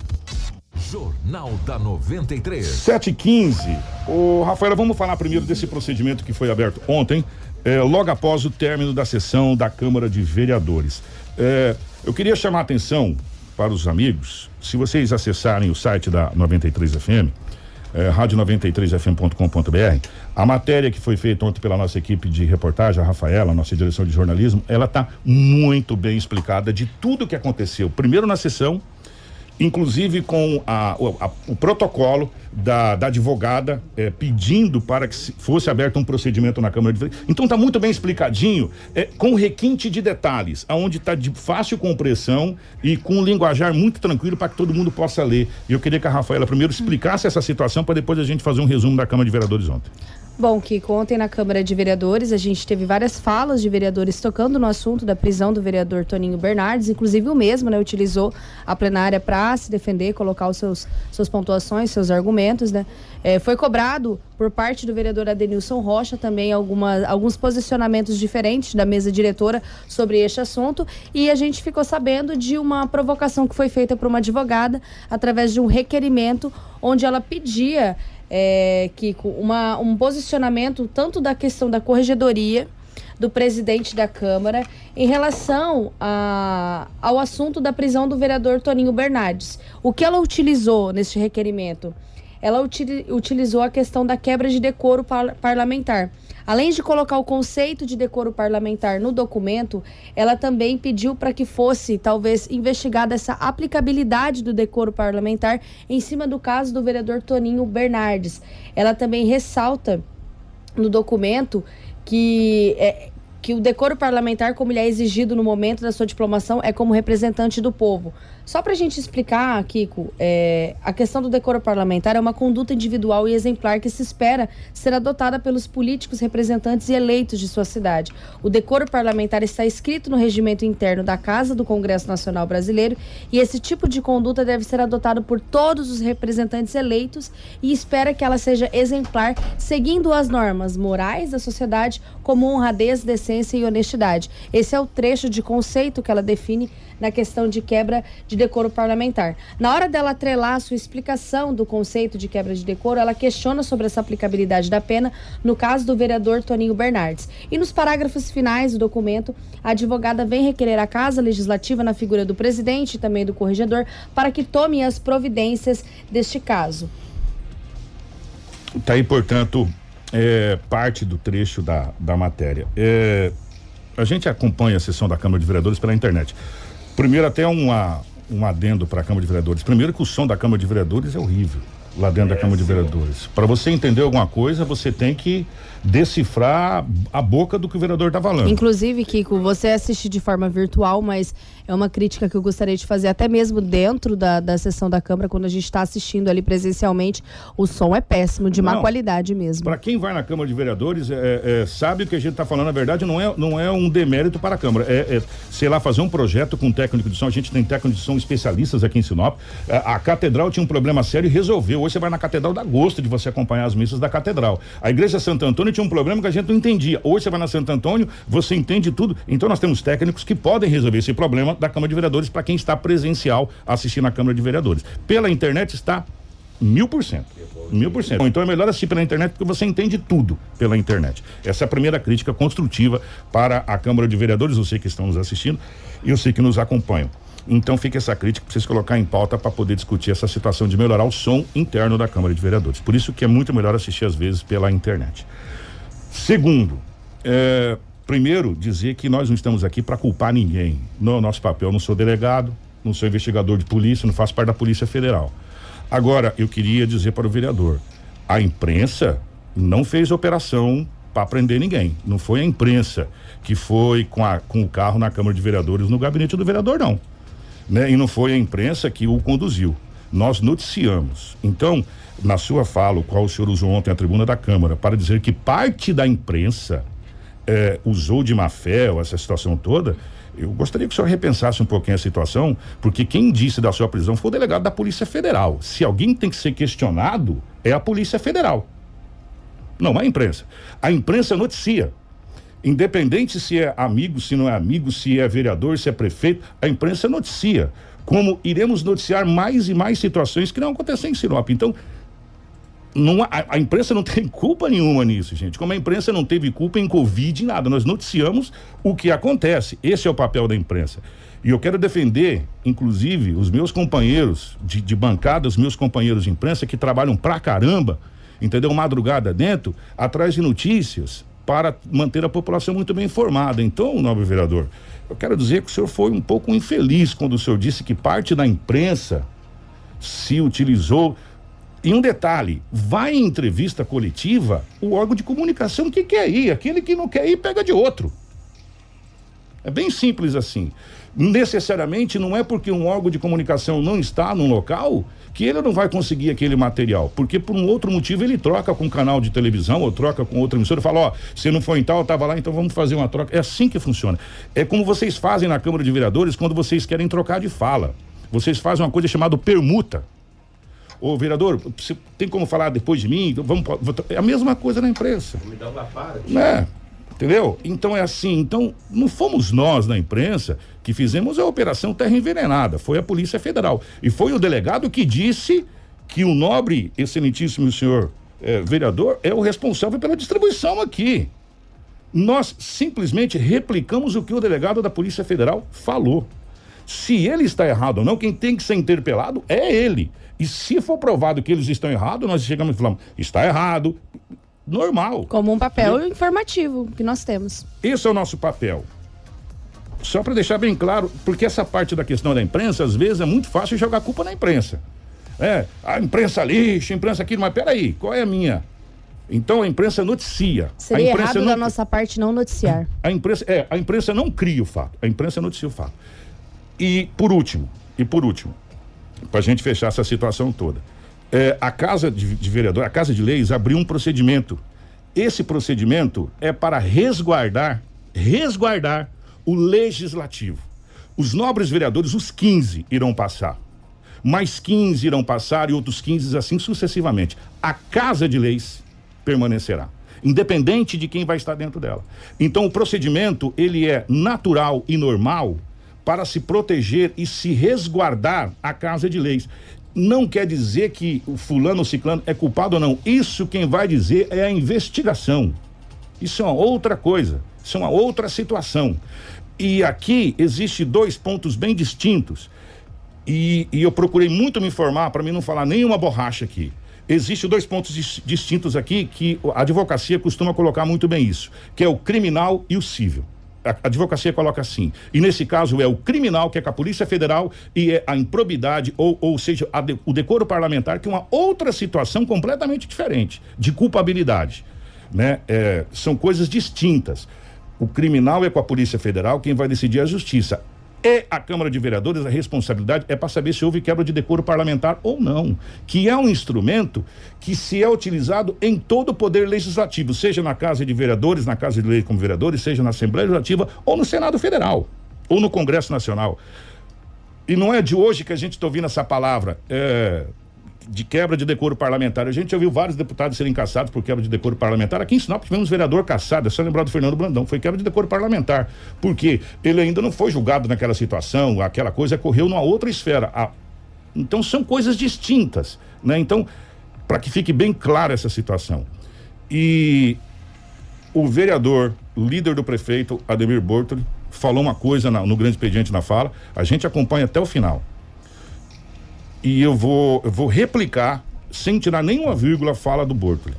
Jornal da 93. 7 e 15 Ô, Rafaela, vamos falar primeiro desse procedimento que foi aberto ontem, é, logo após o término da sessão da Câmara de Vereadores. É, eu queria chamar a atenção para os amigos, se vocês acessarem o site da 93 FM, é, rádio93fm.com.br, a matéria que foi feita ontem pela nossa equipe de reportagem, a Rafaela, nossa direção de jornalismo, ela está muito bem explicada de tudo o que aconteceu, primeiro na sessão, inclusive com a- o, a- o protocolo da, da advogada eh, pedindo para que se- fosse aberto um procedimento na Câmara de Vereadores. Então está muito bem explicadinho, eh, com requinte de detalhes, aonde está de fácil compreensão e com um linguajar muito tranquilo para que todo mundo possa ler. E eu queria que a Rafaela primeiro explicasse essa situação para depois a gente fazer um resumo da Câmara de Vereadores ontem. Bom, Kiko, ontem na Câmara de Vereadores a gente teve várias falas de vereadores tocando no assunto da prisão do vereador Toninho Bernardes, inclusive o mesmo, né, utilizou a plenária para se defender, colocar os seus suas pontuações, seus argumentos, né. Eh, foi cobrado por parte do vereador Adenilson Rocha também alguma, alguns posicionamentos diferentes da mesa diretora sobre este assunto e a gente ficou sabendo de uma provocação que foi feita por uma advogada através de um requerimento onde ela pedia é, Kiko, uma, um posicionamento tanto da questão da corregedoria do presidente da Câmara em relação a, ao assunto da prisão do vereador Toninho Bernardes. O que ela utilizou neste requerimento? Ela utili- utilizou a questão da quebra de decoro par- parlamentar. Além de colocar o conceito de decoro parlamentar no documento, ela também pediu para que fosse, talvez, investigada essa aplicabilidade do decoro parlamentar em cima do caso do vereador Toninho Bernardes. Ela também ressalta no documento que é, que o decoro parlamentar, como ele é exigido no momento da sua diplomação, é como representante do povo. Só para a gente explicar, Kiko, é, a questão do decoro parlamentar é uma conduta individual e exemplar que se espera ser adotada pelos políticos representantes e eleitos de sua cidade. O decoro parlamentar está escrito no regimento interno da Casa do Congresso Nacional Brasileiro e esse tipo de conduta deve ser adotado por todos os representantes eleitos e espera que ela seja exemplar, seguindo as normas morais da sociedade como honradez, decência e honestidade. Esse é o trecho de conceito que ela define na questão de quebra de decoro parlamentar. Na hora dela atrelar a sua explicação do conceito de quebra de decoro, ela questiona sobre essa aplicabilidade da pena no caso do vereador Toninho Bernardes. E nos parágrafos finais do documento, a advogada vem requerer à Casa Legislativa, na figura do presidente e também do corregedor, para que tome as providências deste caso. Tá aí, portanto, é, parte do trecho da, da matéria. É, a gente acompanha a sessão da Câmara de Vereadores pela internet. Primeiro, até uma, um adendo para a Câmara de Vereadores. Primeiro, que o som da Câmara de Vereadores é horrível lá dentro da Câmara de Vereadores. Para você entender alguma coisa, você tem que decifrar a boca do que o vereador está falando. Inclusive, Kiko, você assiste de forma virtual, mas é uma crítica que eu gostaria de fazer até mesmo dentro da, da sessão da Câmara, quando a gente está assistindo ali presencialmente, o som é péssimo, de má Não. qualidade mesmo. Para quem vai na Câmara de Vereadores, é, é, sabe o que a gente está falando, na verdade, não é, não é um demérito para a Câmara. É, é, sei lá, fazer um projeto com técnico de som. A gente tem técnico de som especialistas aqui em Sinop. A, a Catedral tinha um problema sério e resolveu. Hoje você vai na catedral, dá gosto de você acompanhar as missas da catedral. A igreja Santo Antônio tinha um problema que a gente não entendia. Hoje você vai na Santo Antônio, você entende tudo. Então nós temos técnicos que podem resolver esse problema da Câmara de Vereadores para quem está presencial assistindo a Câmara de Vereadores. Pela internet está mil por cento. Mil por cento. Então é melhor assistir pela internet porque você entende tudo pela internet. Essa é a primeira crítica construtiva para a Câmara de Vereadores. Sei que estão nos assistindo e sei que nos acompanham. Então fica essa crítica para vocês colocar em pauta para poder discutir essa situação de melhorar o som interno da Câmara de Vereadores. Por isso que é muito melhor assistir às vezes pela internet. Segundo, é, primeiro dizer que nós não estamos aqui para culpar ninguém. Não é o nosso papel. Eu não sou delegado, não sou investigador de polícia, não faço parte da Polícia Federal. Agora, eu queria dizer para o vereador: a imprensa não fez operação para prender ninguém. Não foi a imprensa que foi com, a, com o carro na Câmara de Vereadores no gabinete do vereador, não. Né? E não foi a imprensa que o conduziu. Nós noticiamos. Então, na sua fala, o qual o senhor usou ontem à tribuna da Câmara, para dizer que parte da imprensa eh, usou de má fé essa situação toda, eu gostaria que o senhor repensasse um pouquinho a situação, porque quem disse da sua prisão foi o delegado da Polícia Federal. Se alguém tem que ser questionado, é a Polícia Federal. Não a imprensa. A imprensa noticia. Independente se é amigo, se não é amigo, se é vereador, se é prefeito, a imprensa noticia. Como iremos noticiar mais e mais situações que não acontecem em Sinop. Então, não, a, a, imprensa não tem culpa nenhuma nisso, gente. Como a imprensa não teve culpa em Covid, em nada. Nós noticiamos o que acontece. Esse é o papel da imprensa. E eu quero defender, inclusive, os meus companheiros de, de bancada, os meus companheiros de imprensa que trabalham pra caramba, entendeu? Madrugada dentro, atrás de notícias, para manter a população muito bem informada. Então, nobre vereador, eu quero dizer que o senhor foi um pouco infeliz quando o senhor disse que parte da imprensa se utilizou. E um detalhe, vai em entrevista coletiva, o órgão de comunicação que quer ir, aquele que não quer ir pega de outro. É bem simples assim. Necessariamente não é porque um órgão de comunicação não está num local que ele não vai conseguir aquele material, porque por um outro motivo ele troca com um canal de televisão ou troca com outra emissora e fala, ó, se não foi em tal, eu tava lá, então vamos fazer uma troca. É assim que funciona. É como vocês fazem na Câmara de Vereadores quando vocês querem trocar de fala. Vocês fazem uma coisa chamada permuta. Ô, vereador, você tem como falar depois de mim? Vamos, é a mesma coisa na imprensa. Me dá uma para. É, entendeu? Então é assim, então não fomos nós na imprensa que fizemos a operação Terra Envenenada, foi a Polícia Federal. E foi o delegado que disse que o nobre, excelentíssimo senhor eh, vereador, é o responsável pela distribuição aqui. Nós simplesmente replicamos o que o delegado da Polícia Federal falou. Se ele está errado ou não, quem tem que ser interpelado é ele. E se for provado que eles estão errados, nós chegamos e falamos, está errado. Normal. Como um papel informativo que nós temos. Esse é o nosso papel. Só para deixar bem claro, porque essa parte da questão da imprensa, às vezes é muito fácil jogar culpa na imprensa. É, a imprensa lixa, a imprensa aquilo, mas peraí, qual é a minha? Então a imprensa noticia. Seria a imprensa errado não, da nossa parte não noticiar. A imprensa, é, a imprensa não cria o fato, a imprensa noticia o fato. E por último, e por último, para a gente fechar essa situação toda, é, a Casa de, de Vereador, a Casa de Leis abriu um procedimento. Esse procedimento é para resguardar, resguardar o legislativo. Os nobres vereadores, os 15, irão passar. Mais 15 irão passar e outros 15 assim sucessivamente. A Casa de Leis permanecerá, independente de quem vai estar dentro dela. Então o procedimento, ele é natural e normal para se proteger e se resguardar a Casa de Leis. Não quer dizer que o fulano ou ciclano é culpado ou não. Isso quem vai dizer é a investigação. Isso é uma outra coisa. Isso é uma outra situação. E aqui existe dois pontos bem distintos. E, e eu procurei muito me informar para mim não falar nenhuma borracha aqui. Existem dois pontos dis, distintos aqui que a advocacia costuma colocar muito bem isso, que é o criminal e o civil. A advocacia coloca assim. E nesse caso é o criminal, que é com a Polícia Federal, e é a improbidade, ou, ou seja, de, o decoro parlamentar, que é uma outra situação completamente diferente, de culpabilidade. Né? É, são coisas distintas. O criminal é com a Polícia Federal, quem vai decidir é a justiça. E a Câmara de Vereadores, a responsabilidade é para saber se houve quebra de decoro parlamentar ou não. Que é um instrumento que se é utilizado em todo o poder legislativo, seja na Casa de Vereadores, na Casa de Lei como vereadores, seja na Assembleia Legislativa ou no Senado Federal, ou no Congresso Nacional. E não é de hoje que a gente está ouvindo essa palavra. É, de quebra de decoro parlamentar. A gente já viu vários deputados serem caçados por quebra de decoro parlamentar. Aqui em Sinop tivemos vereador caçado, é só lembrar do Fernando Brandão, foi quebra de decoro parlamentar. Porque ele ainda não foi julgado naquela situação, aquela coisa correu numa outra esfera. A- Então são coisas distintas, né? Então, para que fique bem clara essa situação. E o vereador, líder do prefeito, Ademir Bortoli, falou uma coisa na- no grande expediente na fala, a gente acompanha até o final. E eu vou, eu vou replicar, sem tirar nenhuma vírgula, a fala do Bortoli.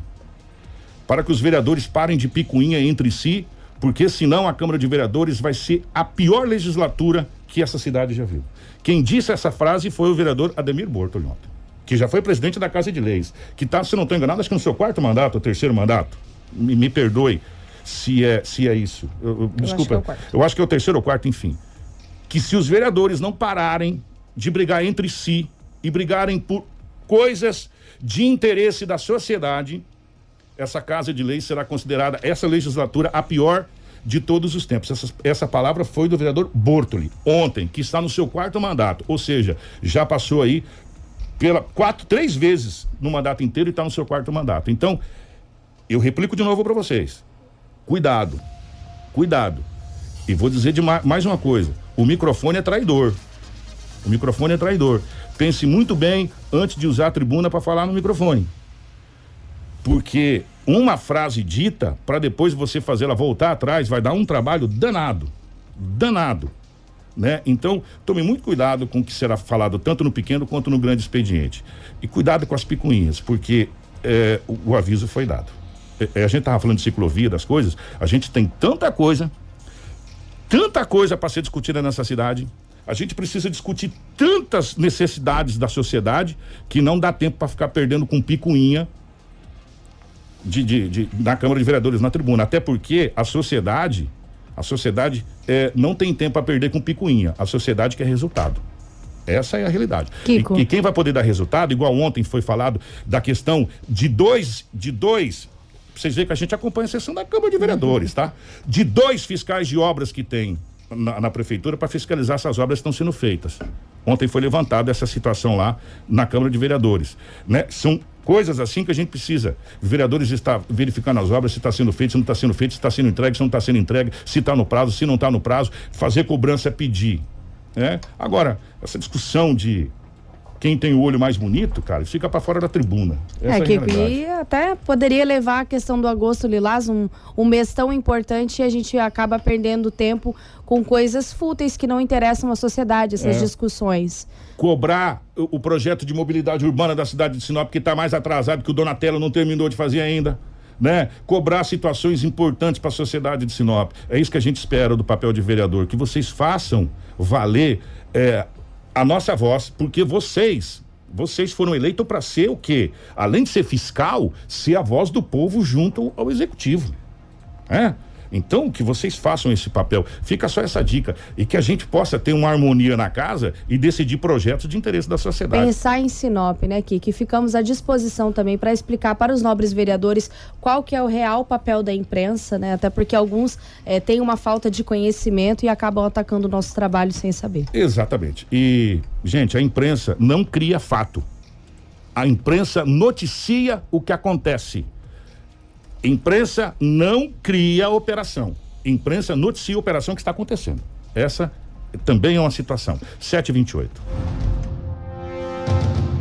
Para que os vereadores parem de picuinha entre si, porque senão a Câmara de Vereadores vai ser a pior legislatura que essa cidade já viu. Quem disse essa frase foi o vereador Ademir Bortoli ontem, que já foi presidente da Casa de Leis, que está, se não estou enganado, acho que no seu quarto mandato, ou terceiro mandato. Me, me perdoe se é, se é isso. Eu- eu- acho desculpa, que é eu acho que é o terceiro ou quarto, enfim. Que se os vereadores não pararem de brigar entre si e brigarem por coisas de interesse da sociedade, essa casa de leis será considerada, essa legislatura, a pior de todos os tempos. Essa, essa palavra foi do vereador Bortoli, ontem, que está no seu quarto mandato. Ou seja, já passou aí pela quatro, três vezes no mandato inteiro e está no seu quarto mandato. Então, eu replico de novo para vocês. Cuidado, cuidado. E vou dizer de ma- mais uma coisa: o microfone é traidor. O microfone é traidor. Pense muito bem antes de usar a tribuna para falar no microfone. Porque uma frase dita, para depois você fazê-la voltar atrás, vai dar um trabalho danado. Danado. Né? Então, tome muito cuidado com o que será falado tanto no pequeno quanto no grande expediente. E cuidado com as picuinhas, porque é, o, o aviso foi dado. É, é, a gente estava falando de ciclovia, das coisas, a gente tem tanta coisa, tanta coisa para ser discutida nessa cidade. A gente precisa discutir tantas necessidades da sociedade que não dá tempo para ficar perdendo com picuinha de, de, de- na Câmara de Vereadores, na tribuna. Até porque a sociedade, a sociedade eh, não tem tempo a perder com picuinha. A sociedade quer resultado. Essa é a realidade. Kiko. E, e quem vai poder dar resultado, igual ontem foi falado da questão de dois, de dois. Vocês veem que a gente acompanha a sessão da Câmara de Vereadores, tá? De dois fiscais de obras que tem na, na prefeitura para fiscalizar se as obras estão sendo feitas. Ontem foi levantada essa situação lá na Câmara de Vereadores, né? São coisas assim que a gente precisa. Vereadores estão verificando as obras, se está sendo feito, se não está sendo feito, se está sendo entregue, se não está sendo entregue, se está no prazo, se não está no prazo, fazer cobrança é pedir. Né? Agora, essa discussão de quem tem o olho mais bonito, cara, fica para fora da tribuna. Essa É, a Kiko, realidade. e até poderia levar a questão do agosto lilás, um, um mês tão importante, e a gente acaba perdendo tempo com coisas fúteis que não interessam a sociedade, essas É. discussões. cobrar o, o projeto de mobilidade urbana da cidade de Sinop, que está mais atrasado, que o Donatello não terminou de fazer ainda. Né? Cobrar situações importantes para a sociedade de Sinop. É isso que a gente espera do papel de vereador, que vocês façam valer é, a nossa voz, porque vocês, vocês foram eleitos para ser o quê? Além de ser fiscal, ser a voz do povo junto ao executivo. É? Então, que vocês façam esse papel. Fica só essa dica. E que a gente possa ter uma harmonia na casa e decidir projetos de interesse da sociedade. Pensar em Sinop, né, Kiki? Ficamos à disposição também para explicar para os nobres vereadores qual que é o real papel da imprensa, né? Até porque alguns eh, têm uma falta de conhecimento e acabam atacando o nosso trabalho sem saber. Exatamente. E, gente, a imprensa não cria fato. A imprensa noticia o que acontece. Imprensa não cria operação. Imprensa noticia a operação que está acontecendo. Essa também é uma situação. 728.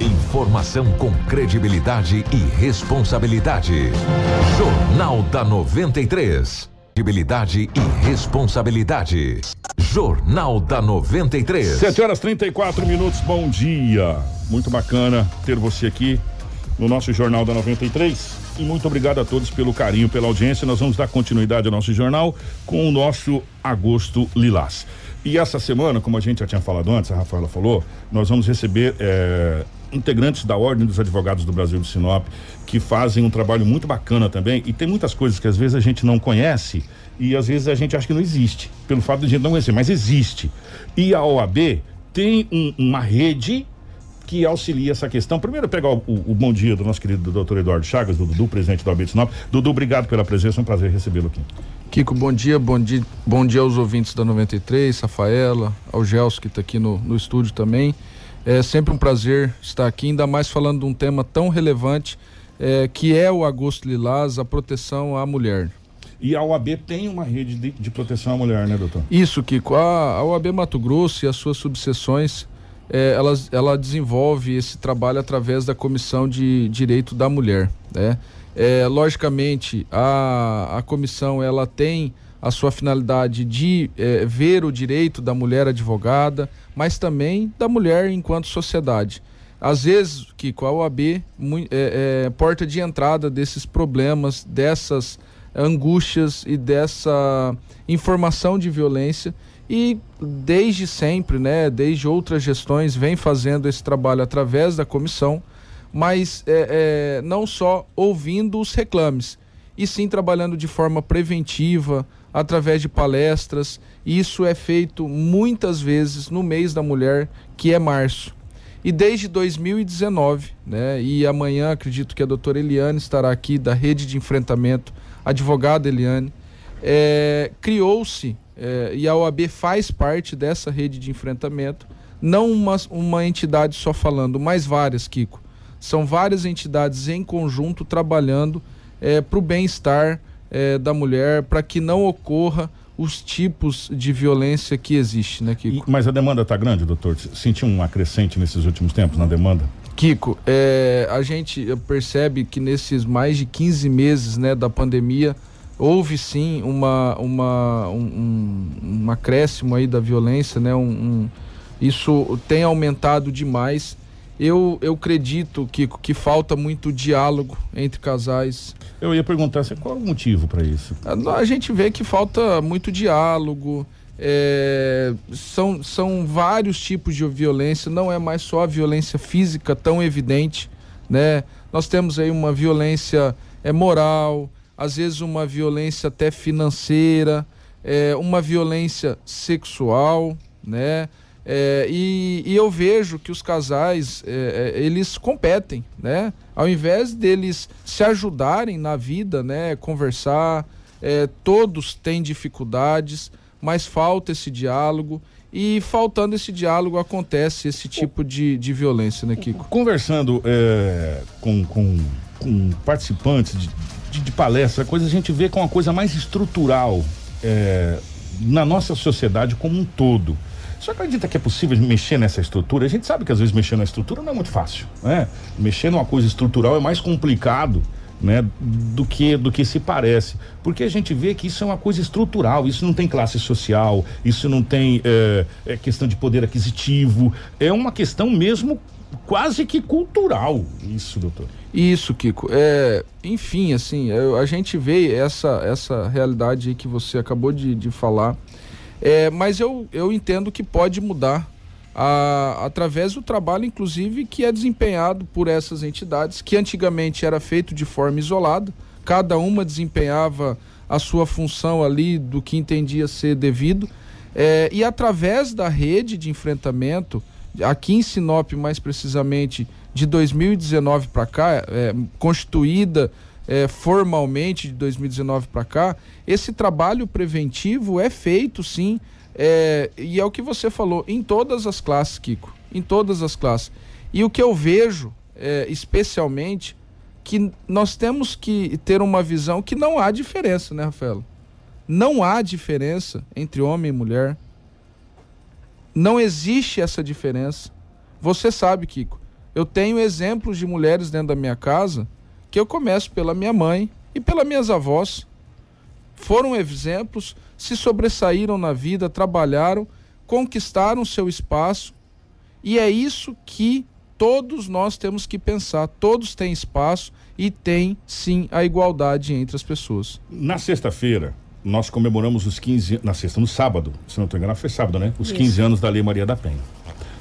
Informação com credibilidade e responsabilidade. Jornal da 93. Credibilidade e responsabilidade. Jornal da 93. 7 horas 34 minutos, bom dia. Muito bacana ter você aqui no nosso Jornal da 93. Muito obrigado a todos pelo carinho, pela audiência. Nós vamos dar continuidade ao nosso jornal com o nosso Agosto Lilás. E essa semana, como a gente já tinha falado antes, a Rafaela falou, nós vamos receber eh, integrantes da Ordem dos Advogados do Brasil de Sinop, que fazem um trabalho muito bacana também. E tem muitas coisas que às vezes a gente não conhece e às vezes a gente acha que não existe, pelo fato de a gente não conhecer, mas existe. E a OAB tem um- uma rede que auxilia essa questão. Primeiro, pegar o, o- bom dia do nosso querido doutor Eduardo Chagas, do Dudu, presidente do OAB Sinop. Dudu, obrigado pela presença, é um prazer recebê-lo aqui. Kiko, bom dia, bom dia, bom dia aos ouvintes da 93, Rafaela, ao Gelson que está aqui no, no estúdio também. É sempre um prazer estar aqui, ainda mais falando de um tema tão relevante é, que é o Agosto Lilás, a proteção à mulher. E a OAB tem uma rede de, de proteção à mulher, né, doutor? Isso, Kiko. A, a OAB Mato Grosso e as suas subseções, é, elas, ela desenvolve esse trabalho através da Comissão de Direito da Mulher. Né? É, logicamente, a, a comissão ela tem a sua finalidade de é, ver o direito da mulher advogada, mas também da mulher enquanto sociedade. Às vezes, Kiko, a OAB é, é porta de entrada desses problemas, dessas angústias e dessa informação de violência e desde sempre, né, desde outras gestões, vem fazendo esse trabalho através da comissão, mas é, é, não só ouvindo os reclames, e sim trabalhando de forma preventiva, através de palestras. Isso é feito muitas vezes no mês da mulher, que é março. E desde 2019, né, e amanhã acredito que a doutora Eliane estará aqui da Rede de Enfrentamento advogada Eliane, é, criou-se, é, e a OAB faz parte dessa rede de enfrentamento, não uma, uma entidade só falando, mas várias, Kiko. São várias entidades em conjunto trabalhando é, para o bem-estar é, da mulher, para que não ocorra os tipos de violência que existe, né, Kiko? E, mas a demanda está grande, doutor? Sentiu um acrescente nesses últimos tempos na demanda? Kiko, é, a gente percebe que nesses mais de 15 meses né, da pandemia houve sim uma, uma, um, um acréscimo aí da violência, né? Um, um, isso tem aumentado demais. Eu, eu acredito, Kiko, que falta muito diálogo entre casais. Eu ia perguntar qual é o motivo para isso. A, a gente vê que falta muito diálogo. É, são, são vários tipos de violência, não é mais só a violência física tão evidente, né? Nós temos aí uma violência é, moral, às vezes uma violência até financeira, é, uma violência sexual, né? É, e, e, eu vejo que os casais é, é eles competem, né? Ao invés deles se ajudarem na vida, né? Conversar, é, todos têm dificuldades mas falta esse diálogo e faltando esse diálogo acontece esse tipo de, de violência, né, Kiko? Conversando é, com, com, com, participantes de, de, de, palestra, coisa a gente vê com uma coisa mais estrutural é, na nossa sociedade como um todo. Você acredita que é possível mexer nessa estrutura? A gente sabe que às vezes mexer na estrutura não é muito fácil, né? Mexer numa coisa estrutural é mais complicado né, do que do que se parece, porque a gente vê que isso é uma coisa estrutural, isso não tem classe social, isso não tem é, é questão de poder aquisitivo, é uma questão mesmo quase que cultural, isso, doutor. Isso, Kiko. É, enfim, assim, a gente vê essa essa realidade que você acabou de, de falar, é, mas eu, eu entendo que pode mudar a, através do trabalho, inclusive, que é desempenhado por essas entidades, que antigamente era feito de forma isolada, cada uma desempenhava a sua função ali do que entendia ser devido, é, e através da rede de enfrentamento, aqui em Sinop, mais precisamente, de 2019 para cá, é, constituída é, formalmente de 2019 para cá, esse trabalho preventivo é feito sim é, e é o que você falou, em todas as classes, Kiko. Em todas as classes. E o que eu vejo, é, especialmente, que nós temos que ter uma visão que não há diferença, né, Rafael? Não há diferença entre homem e mulher. Não existe essa diferença. Você sabe, Kiko. Eu tenho exemplos de mulheres dentro da minha casa que eu começo pela minha mãe e pelas minhas avós. Foram exemplos se sobressaíram na vida, trabalharam, conquistaram seu espaço, e é isso que todos nós temos que pensar. Todos têm espaço e tem sim a igualdade entre as pessoas. Na sexta-feira, nós comemoramos os 15 na sexta, no sábado, se não estou enganado, foi sábado, né? Os Isso. 15 anos da Lei Maria da Penha,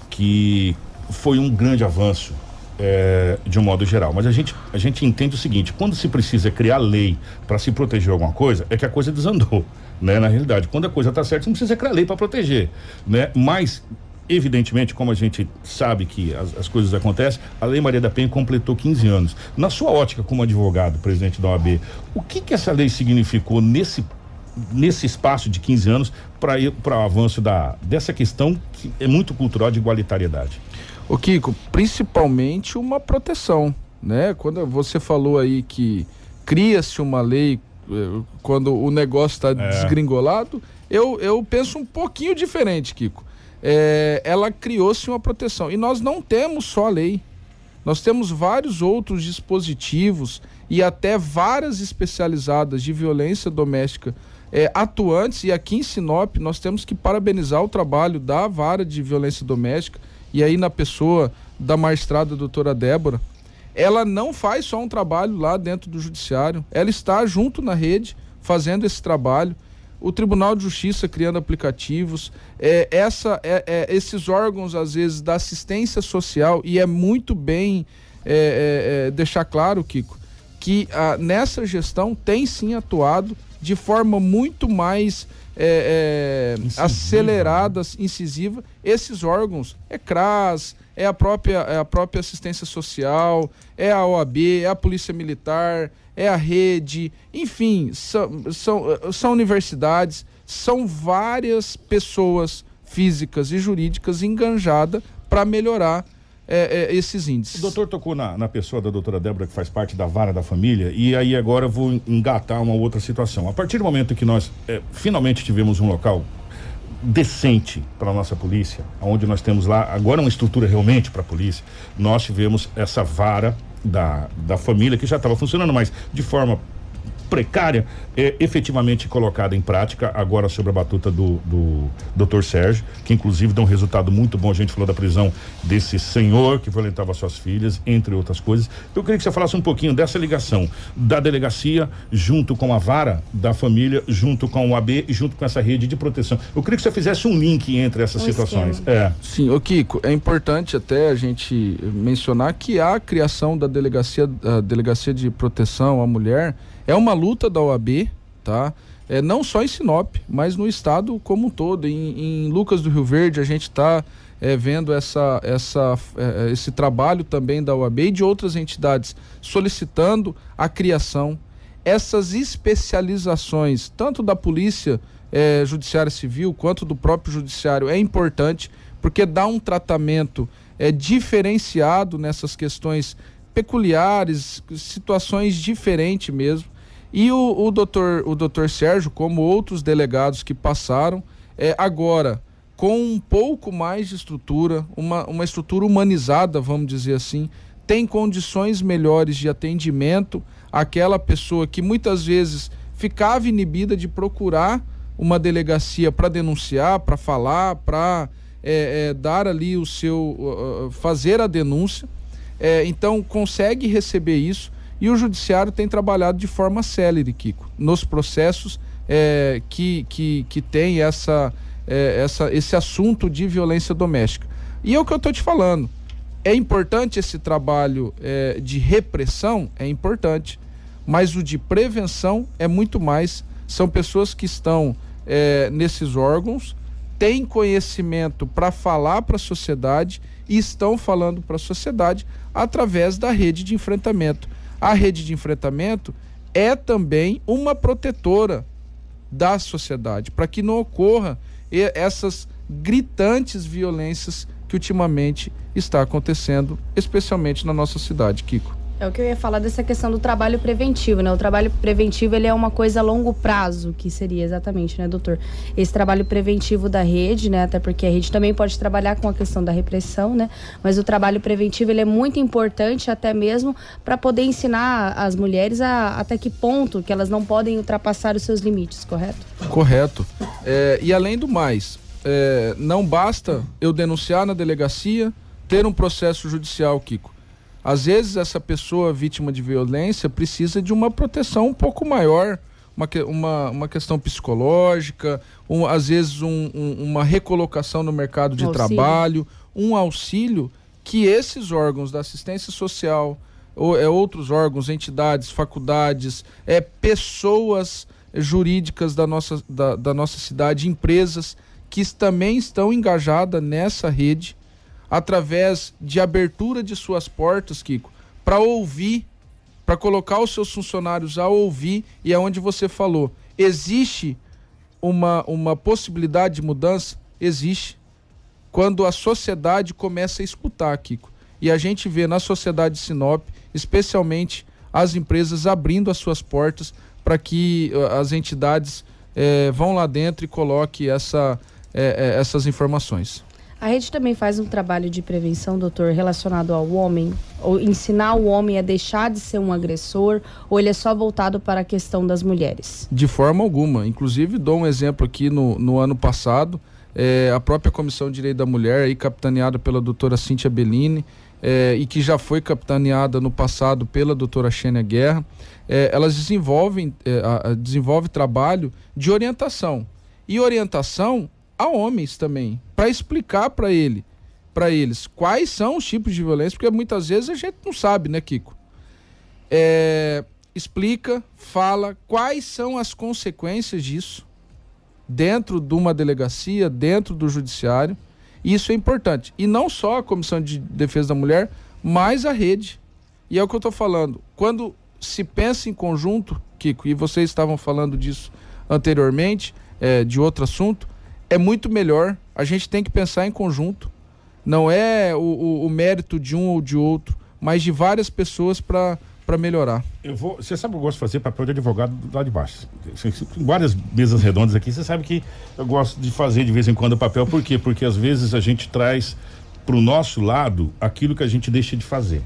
que foi um grande avanço é, de um modo geral. Mas a gente, a gente entende o seguinte: quando se precisa criar lei para se proteger alguma coisa, é que a coisa desandou, né? Na realidade, quando a coisa está certa, você não precisa criar lei para proteger, né? Mas evidentemente, como a gente sabe que as, as, coisas acontecem, a Lei Maria da Penha completou 15 anos. Na sua ótica como advogado, presidente da OAB, o que que essa lei significou nesse nesse espaço de 15 anos para o avanço da, dessa questão que é muito cultural de igualitariedade? O Kiko, principalmente uma proteção, né? Quando você falou aí que cria-se uma lei eh, quando o negócio está É. desgringolado, eu, eu penso um pouquinho diferente, Kiko. É, ela criou-se uma proteção. E nós não temos só a lei. Nós temos vários outros dispositivos e até várias especializadas de violência doméstica é, atuantes. E aqui em Sinop nós temos que parabenizar o trabalho da vara de violência doméstica e aí na pessoa da magistrada doutora Débora. Ela não faz só um trabalho lá dentro do judiciário, ela está junto na rede fazendo esse trabalho. O Tribunal de Justiça criando aplicativos, é, essa, é, é, esses órgãos, às vezes, da assistência social, e é muito bem é, é, é, deixar claro, Kiko, que ah, nessa gestão tem sim atuado de forma muito mais é, é, acelerada, incisiva. Esses órgãos é CRAS, é a própria, é a própria assistência social, é a OAB, é a Polícia Militar, é a rede, enfim, são, são, são universidades, são várias pessoas físicas e jurídicas enganjadas para melhorar é, é, esses índices. O doutor tocou na, na pessoa da doutora Débora, que faz parte da vara da família, e aí agora vou engatar uma outra situação. A partir do momento que nós é, finalmente tivemos um local decente para a nossa polícia, onde nós temos lá agora uma estrutura realmente para a polícia, nós tivemos essa vara da, da família que já estava funcionando, mas de forma precária, é, efetivamente colocada em prática agora sobre a batuta do, do Dr. Sérgio, que inclusive dá um resultado muito bom. A gente falou da prisão desse senhor que violentava suas filhas, entre outras coisas. Eu queria que você falasse um pouquinho dessa ligação da delegacia junto com a vara da família, junto com o AB e junto com essa rede de proteção. Eu queria que você fizesse um link entre essas Um situações. esquema. É. Sim, o Kiko, é importante até a gente mencionar que a criação da delegacia, da delegacia de proteção à mulher é uma luta da OAB, tá? É, não só em Sinop, mas no estado como um todo. Em, em Lucas do Rio Verde a gente está é, vendo essa, essa, é, esse trabalho também da OAB e de outras entidades solicitando a criação, essas especializações, tanto da Polícia é, Judiciária Civil quanto do próprio Judiciário, é importante porque dá um tratamento é, diferenciado nessas questões peculiares, situações diferentes mesmo. E o, o, doutor, o doutor Sérgio, como outros delegados que passaram, é, agora com um pouco mais de estrutura, uma, uma estrutura humanizada, vamos dizer assim, tem condições melhores de atendimento àquela pessoa que muitas vezes ficava inibida de procurar uma delegacia para denunciar, para falar, para é, é, dar ali o seu. Uh, fazer a denúncia. É, então consegue receber isso e o judiciário tem trabalhado de forma célere, Kiko, nos processos é, que, que, que tem essa, é, essa, esse assunto de violência doméstica. E é o que eu estou te falando. É importante esse trabalho é, de repressão? É importante. Mas o de prevenção é muito mais. São pessoas que estão é, nesses órgãos, têm conhecimento para falar para a sociedade e estão falando para a sociedade através da rede de enfrentamento. A rede de enfrentamento é também uma protetora da sociedade, para que não ocorra essas gritantes violências que ultimamente está acontecendo, especialmente na nossa cidade, Kiko. É o que eu ia falar dessa questão do trabalho preventivo, né? O trabalho preventivo, ele é uma coisa a longo prazo, que seria exatamente, né, doutor? Esse trabalho preventivo da rede, né? Até porque a rede também pode trabalhar com a questão da repressão, né? Mas o trabalho preventivo, ele é muito importante até mesmo para poder ensinar as mulheres a até que ponto que elas não podem ultrapassar os seus limites, correto? Correto. É, e além do mais, é, não basta eu denunciar na delegacia, ter um processo judicial, Kiko. Às vezes essa pessoa vítima de violência precisa de uma proteção um pouco maior, uma, uma, uma questão psicológica, um, às vezes um- um- uma recolocação no mercado de auxílio. trabalho, um auxílio que esses órgãos da assistência social, ou, é, outros órgãos, entidades, faculdades, é, pessoas jurídicas da nossa, da, da nossa cidade, empresas que também estão engajadas nessa rede, através de abertura de suas portas, Kiko, para ouvir, para colocar os seus funcionários a ouvir, e é onde você falou, existe uma, uma possibilidade de mudança? Existe. quando a sociedade começa a escutar, Kiko. E a gente vê na sociedade de Sinop, especialmente as empresas abrindo as suas portas para que uh, as entidades eh, vão lá dentro e coloquem essa, eh, eh, essas informações. A rede também faz um trabalho de prevenção, doutor, relacionado ao homem, ou ensinar o homem a deixar de ser um agressor, ou ele é só voltado para a questão das mulheres? De forma alguma. Inclusive, dou um exemplo aqui no, no ano passado, é, a própria Comissão de Direito da Mulher, aí, capitaneada pela doutora Cíntia Bellini, é, e que já foi capitaneada no passado pela doutora Xênia Guerra, é, elas desenvolvem, é, a, a, desenvolve trabalho de orientação. E orientação a homens também, para explicar para ele, para eles quais são os tipos de violência, porque muitas vezes a gente não sabe, né, Kiko? É, explica, fala quais são as consequências disso dentro de uma delegacia, dentro do judiciário. Isso é importante. E não só a Comissão de Defesa da Mulher, mas a rede. E é o que eu estou falando. Quando se pensa em conjunto, Kiko, e vocês estavam falando disso anteriormente, é, de outro assunto, é muito melhor. A gente tem que pensar em conjunto. Não é o, o, o mérito de um ou de outro, mas de várias pessoas para para melhorar. Eu vou, você sabe que eu gosto de fazer papel de advogado lá de baixo. Várias mesas redondas aqui, você sabe que eu gosto de fazer de vez em quando papel, por quê? Porque às vezes a gente traz para o nosso lado aquilo que a gente deixa de fazer.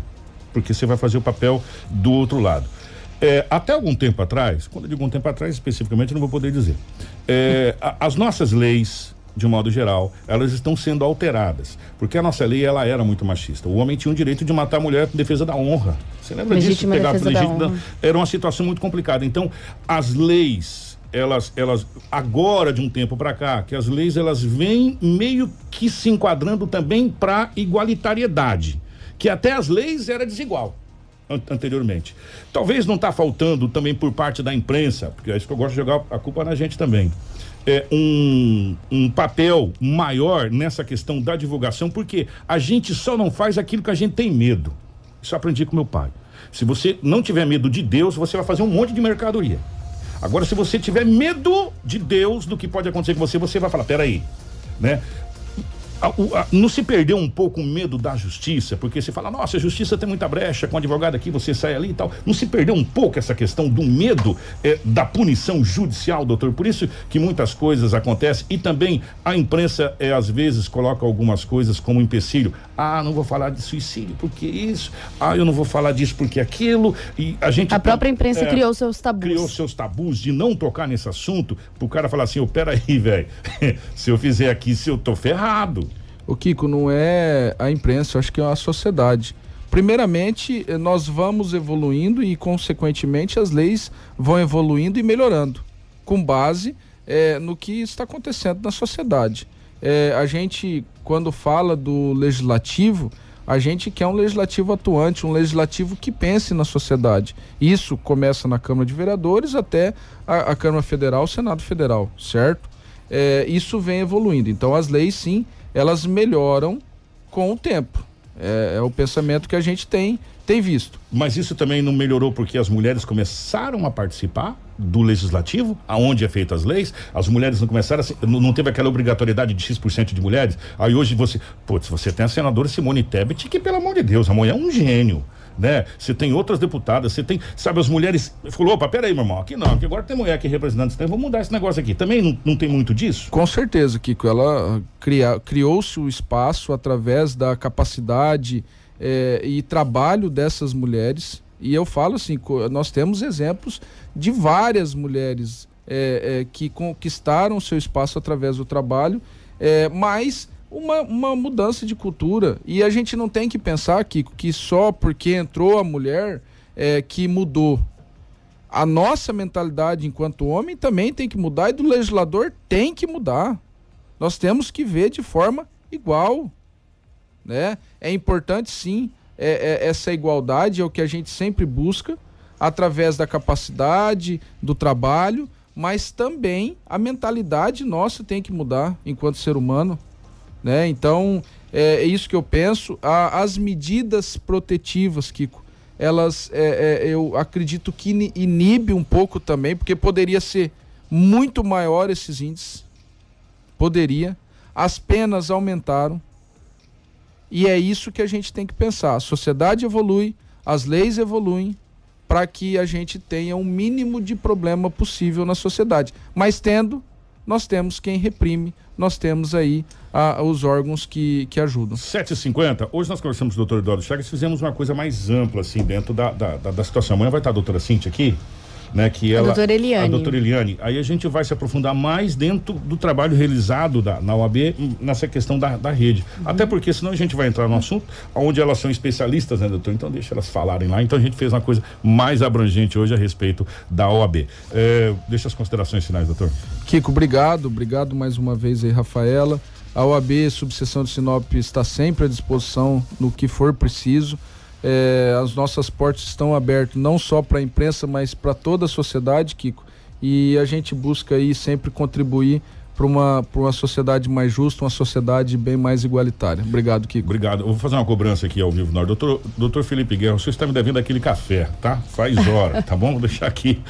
Porque você vai fazer o papel do outro lado. É, até algum tempo atrás, quando eu digo um tempo atrás especificamente, não vou poder dizer. É, a, as nossas leis, de modo geral, elas estão sendo alteradas. Porque a nossa lei ela era muito machista. O homem tinha o direito de matar a mulher em defesa da honra. Você lembra Legítima disso? Defesa legítima, da honra. Era uma situação muito complicada. Então, as leis, elas, elas agora de um tempo para cá, que as leis elas vêm meio que se enquadrando também para igualitariedade, que até as leis era desigual anteriormente. Talvez não está faltando também por parte da imprensa, porque é isso que eu gosto de jogar a culpa na gente também é, um, um papel maior nessa questão da divulgação, porque a gente só não faz aquilo que a gente tem medo. Isso aprendi com meu pai. Se você não tiver medo de Deus, você vai fazer um monte de mercadoria. Agora, se você tiver medo de Deus, do que pode acontecer com você, você vai falar: peraí, né? Não se perdeu um pouco o medo da justiça, porque você fala, nossa, a justiça tem muita brecha, com advogado aqui você sai ali e tal. Não se perdeu um pouco essa questão do medo eh, da punição judicial, doutor? Por isso que muitas coisas acontecem e também a imprensa eh, às vezes coloca algumas coisas como empecilho. Ah, não vou falar de suicídio porque isso. Ah, eu não vou falar disso porque aquilo. E a gente. A própria imprensa é, criou seus tabus. Criou seus tabus de não tocar nesse assunto, pro cara falar assim, oh, peraí, velho, se eu fizer aqui, se eu tô ferrado. O Kiko, não é a imprensa, eu acho que é a sociedade. Primeiramente, eh, nós vamos evoluindo e, consequentemente, as leis vão evoluindo e melhorando, com base é, no que está acontecendo na sociedade. É, a gente, quando fala do legislativo, a gente quer um legislativo atuante, um legislativo que pense na sociedade. Isso começa na Câmara de Vereadores até a, a Câmara Federal, o Senado Federal, certo? É, isso vem evoluindo. Então, as leis, sim, elas melhoram com o tempo. É, é, o pensamento que a gente tem, tem visto. Mas isso também não melhorou porque as mulheres começaram a participar do legislativo, aonde é feita as leis, as mulheres não começaram a, não teve aquela obrigatoriedade de X% de mulheres. Aí hoje você, putz, você tem a senadora Simone Tebet, que pelo amor de Deus, a mulher é um gênio né? Você tem outras deputadas, você tem, sabe, as mulheres. Falou, opa, peraí, meu irmão, aqui não, aqui agora tem mulher aqui representando, então vamos mudar esse negócio aqui. Também não, não tem muito disso? Com certeza, Kiko. Ela cria, criou-se o espaço através da capacidade eh, e trabalho dessas mulheres. E eu falo assim, nós temos exemplos de várias mulheres eh, eh, que conquistaram seu espaço através do trabalho, mas uma, uma mudança de cultura. E a gente não tem que pensar que, que só porque entrou a mulher é, que mudou. A nossa mentalidade enquanto homem também tem que mudar e do legislador tem que mudar. Nós temos que ver de forma igual. Né? É importante sim é, é, essa igualdade, é o que a gente sempre busca, através da capacidade, do trabalho, mas também a mentalidade nossa tem que mudar enquanto ser humano né? Então, é, é isso que eu penso. As medidas protetivas, Kiko, elas, é, é, eu acredito que inibe um pouco também, porque poderia ser muito maior esses índices. Poderia. as penas aumentaram. E é isso que a gente tem que pensar. A sociedade evolui, as leis evoluem para que a gente tenha o mínimo de problema possível na sociedade. Mas tendo, nós temos quem reprime, nós temos aí a, os órgãos que, que ajudam. 7h50, hoje nós conversamos com o doutor Eduardo Chagas, fizemos uma coisa mais ampla, assim, dentro da, da, da, da situação. Amanhã vai estar a doutora Cintia aqui, né? Que A ela, doutora Eliane. A doutora Eliane. Aí a gente vai se aprofundar mais dentro do trabalho realizado da, na OAB hum, nessa questão da, da rede. Uhum. Até porque senão a gente vai entrar no assunto onde elas são especialistas, né, doutor? Então deixa elas falarem lá. Então a gente fez uma coisa mais abrangente hoje a respeito da OAB. É, deixa as considerações finais, doutor. Kiko, obrigado, obrigado mais uma vez aí, Rafaela. A OAB Subseção de Sinop está sempre à disposição no que for preciso. É, as nossas portas estão abertas não só para a imprensa, mas para toda a sociedade, Kiko. E a gente busca aí sempre contribuir para uma, pra uma sociedade mais justa, uma sociedade bem mais igualitária. Obrigado, Kiko. Obrigado. Eu vou fazer uma cobrança aqui ao vivo, Nor. Doutor, doutor Felipe Guerra, o senhor está me devendo aquele café, tá? Faz hora, tá bom? Vou deixar aqui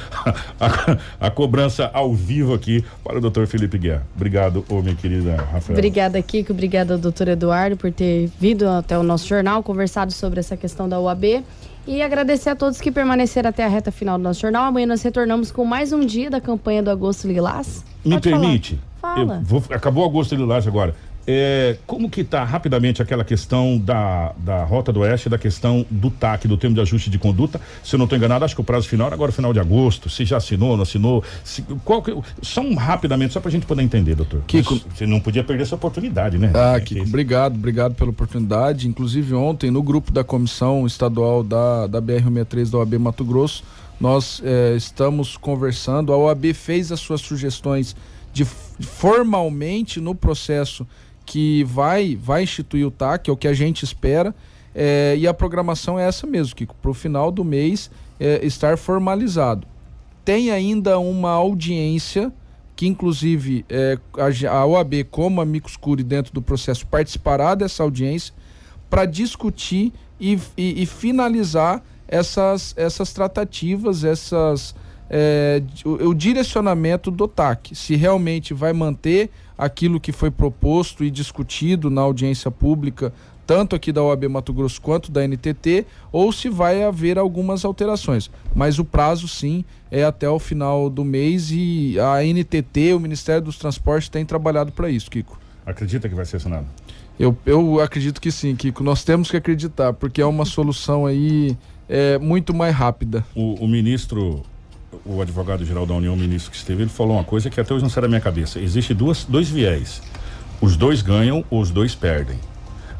a, a cobrança ao vivo aqui para o doutor Felipe Guerra. Obrigado, ô minha querida Rafael. Obrigada, Kiko. Obrigada, doutor Eduardo, por ter vindo até o nosso jornal, conversado sobre essa questão da UAB. E agradecer a todos que permaneceram até a reta final do nosso jornal. Amanhã nós retornamos com mais um dia da campanha do Agosto Lilás. Me Pode falar. permite? Fala. Vou, acabou o agosto Lilás agora. É, como que está rapidamente aquela questão da, da Rota do Oeste, da questão do TAC, do termo de ajuste de conduta? Se eu não estou enganado, acho que o prazo final era agora final de agosto. Se já assinou, não assinou? Se, qual que, só um rapidamente, só para a gente poder entender, doutor. Kiko. Mas Você não podia perder essa oportunidade, né? Ah, É Kiko, que- obrigado, obrigado pela oportunidade. Inclusive ontem, no grupo da comissão estadual da, da BR-63 da OAB Mato Grosso, nós eh, estamos conversando. A OAB fez as suas sugestões de formalmente no processo que vai, vai instituir o TAC, é o que a gente espera. eh, e a programação é essa mesmo, Kiko, para o final do mês eh, estar formalizado. Tem ainda uma audiência que inclusive é, a, a OAB, como amicus curi dentro do processo, participará dessa audiência para discutir e, e- e finalizar essas, essas tratativas, essas, é, o, o direcionamento do TAC, se realmente vai manter aquilo que foi proposto e discutido na audiência pública, tanto aqui da OAB Mato Grosso quanto da NTT, ou se vai haver algumas alterações. Mas o prazo, sim, é até o final do mês e a NTT, o Ministério dos Transportes, tem trabalhado para isso, Kiko. Acredita que vai ser assinado? Eu, eu acredito que sim, Kiko. Nós temos que acreditar, porque é uma solução aí é, muito mais rápida. O, o ministro, o advogado-geral da União, o ministro que esteve, ele falou uma coisa que até hoje não sai da minha cabeça. Existe duas, dois viés. Os dois ganham ou os dois perdem.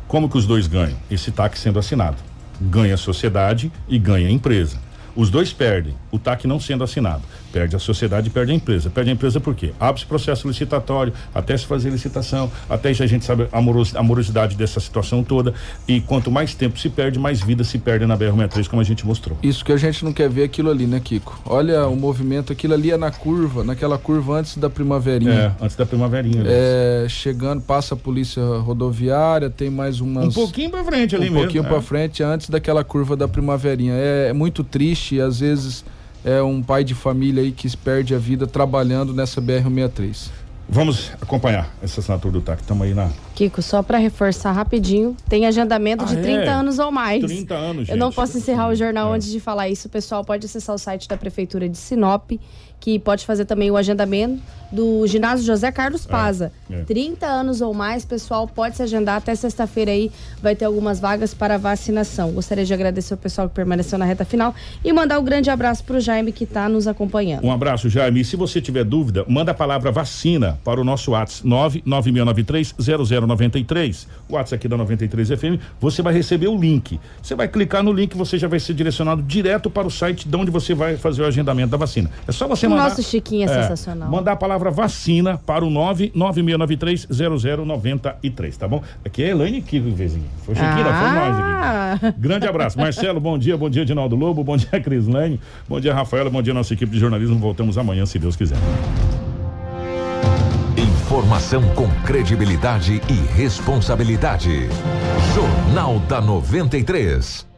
Como que os dois ganham? Esse TAC sendo assinado. Ganha a sociedade e ganha a empresa. Os dois perdem, o TAC não sendo assinado. Perde a sociedade e perde a empresa. Perde a empresa por quê? Abre-se processo licitatório, até se fazer licitação, até isso a gente sabe a moros- a morosidade dessa situação toda. E quanto mais tempo se perde, mais vida se perde na BR-63, como a gente mostrou. Isso que a gente não quer ver aquilo ali, né, Kiko? Olha o movimento, aquilo ali é na curva, naquela curva antes da primaverinha. É, antes da primaverinha. né? É, chegando, passa a polícia rodoviária, tem mais umas. Um pouquinho pra frente ali um mesmo, pouquinho é. pra frente, antes daquela curva da primaverinha. É, é muito triste, às vezes é um pai de família aí que perde a vida trabalhando nessa BR-63. Vamos acompanhar essa assinatura do TAC. Estamos aí na. Kiko, só para reforçar rapidinho, tem agendamento de Ah, 30 é? anos ou mais. 30 anos, Eu não gente. posso encerrar o jornal É. antes de falar isso. O pessoal pode acessar o site da Prefeitura de Sinop, que pode fazer também o agendamento do ginásio José Carlos Paza. é. 30 anos ou mais, pessoal, pode se agendar até sexta-feira aí, vai ter algumas vagas para vacinação. Gostaria de agradecer o pessoal que permaneceu na reta final e mandar um grande abraço para o Jaime que está nos acompanhando. Um abraço, Jaime. E se você tiver dúvida, manda a palavra vacina para o nosso WhatsApp 996930093. O WhatsApp aqui da 93 FM. Você vai receber o link. Você vai clicar no link, você já vai ser direcionado direto para o site de onde você vai fazer o agendamento da vacina. É só você mandar. nosso Chiquinho é sensacional. Mandar a palavra vacina para o 996930093, tá bom? Aqui é a Elaine que vizinho. Foi Chiquinho, foi nós aqui. Ah! Grande abraço. Marcelo, bom dia. Bom dia, Dinaldo Lobo. Bom dia, Crislane. Bom dia, Rafaela. Bom dia, nossa equipe de jornalismo. Voltamos amanhã, se Deus quiser. Informação com credibilidade e responsabilidade. Jornal da 93.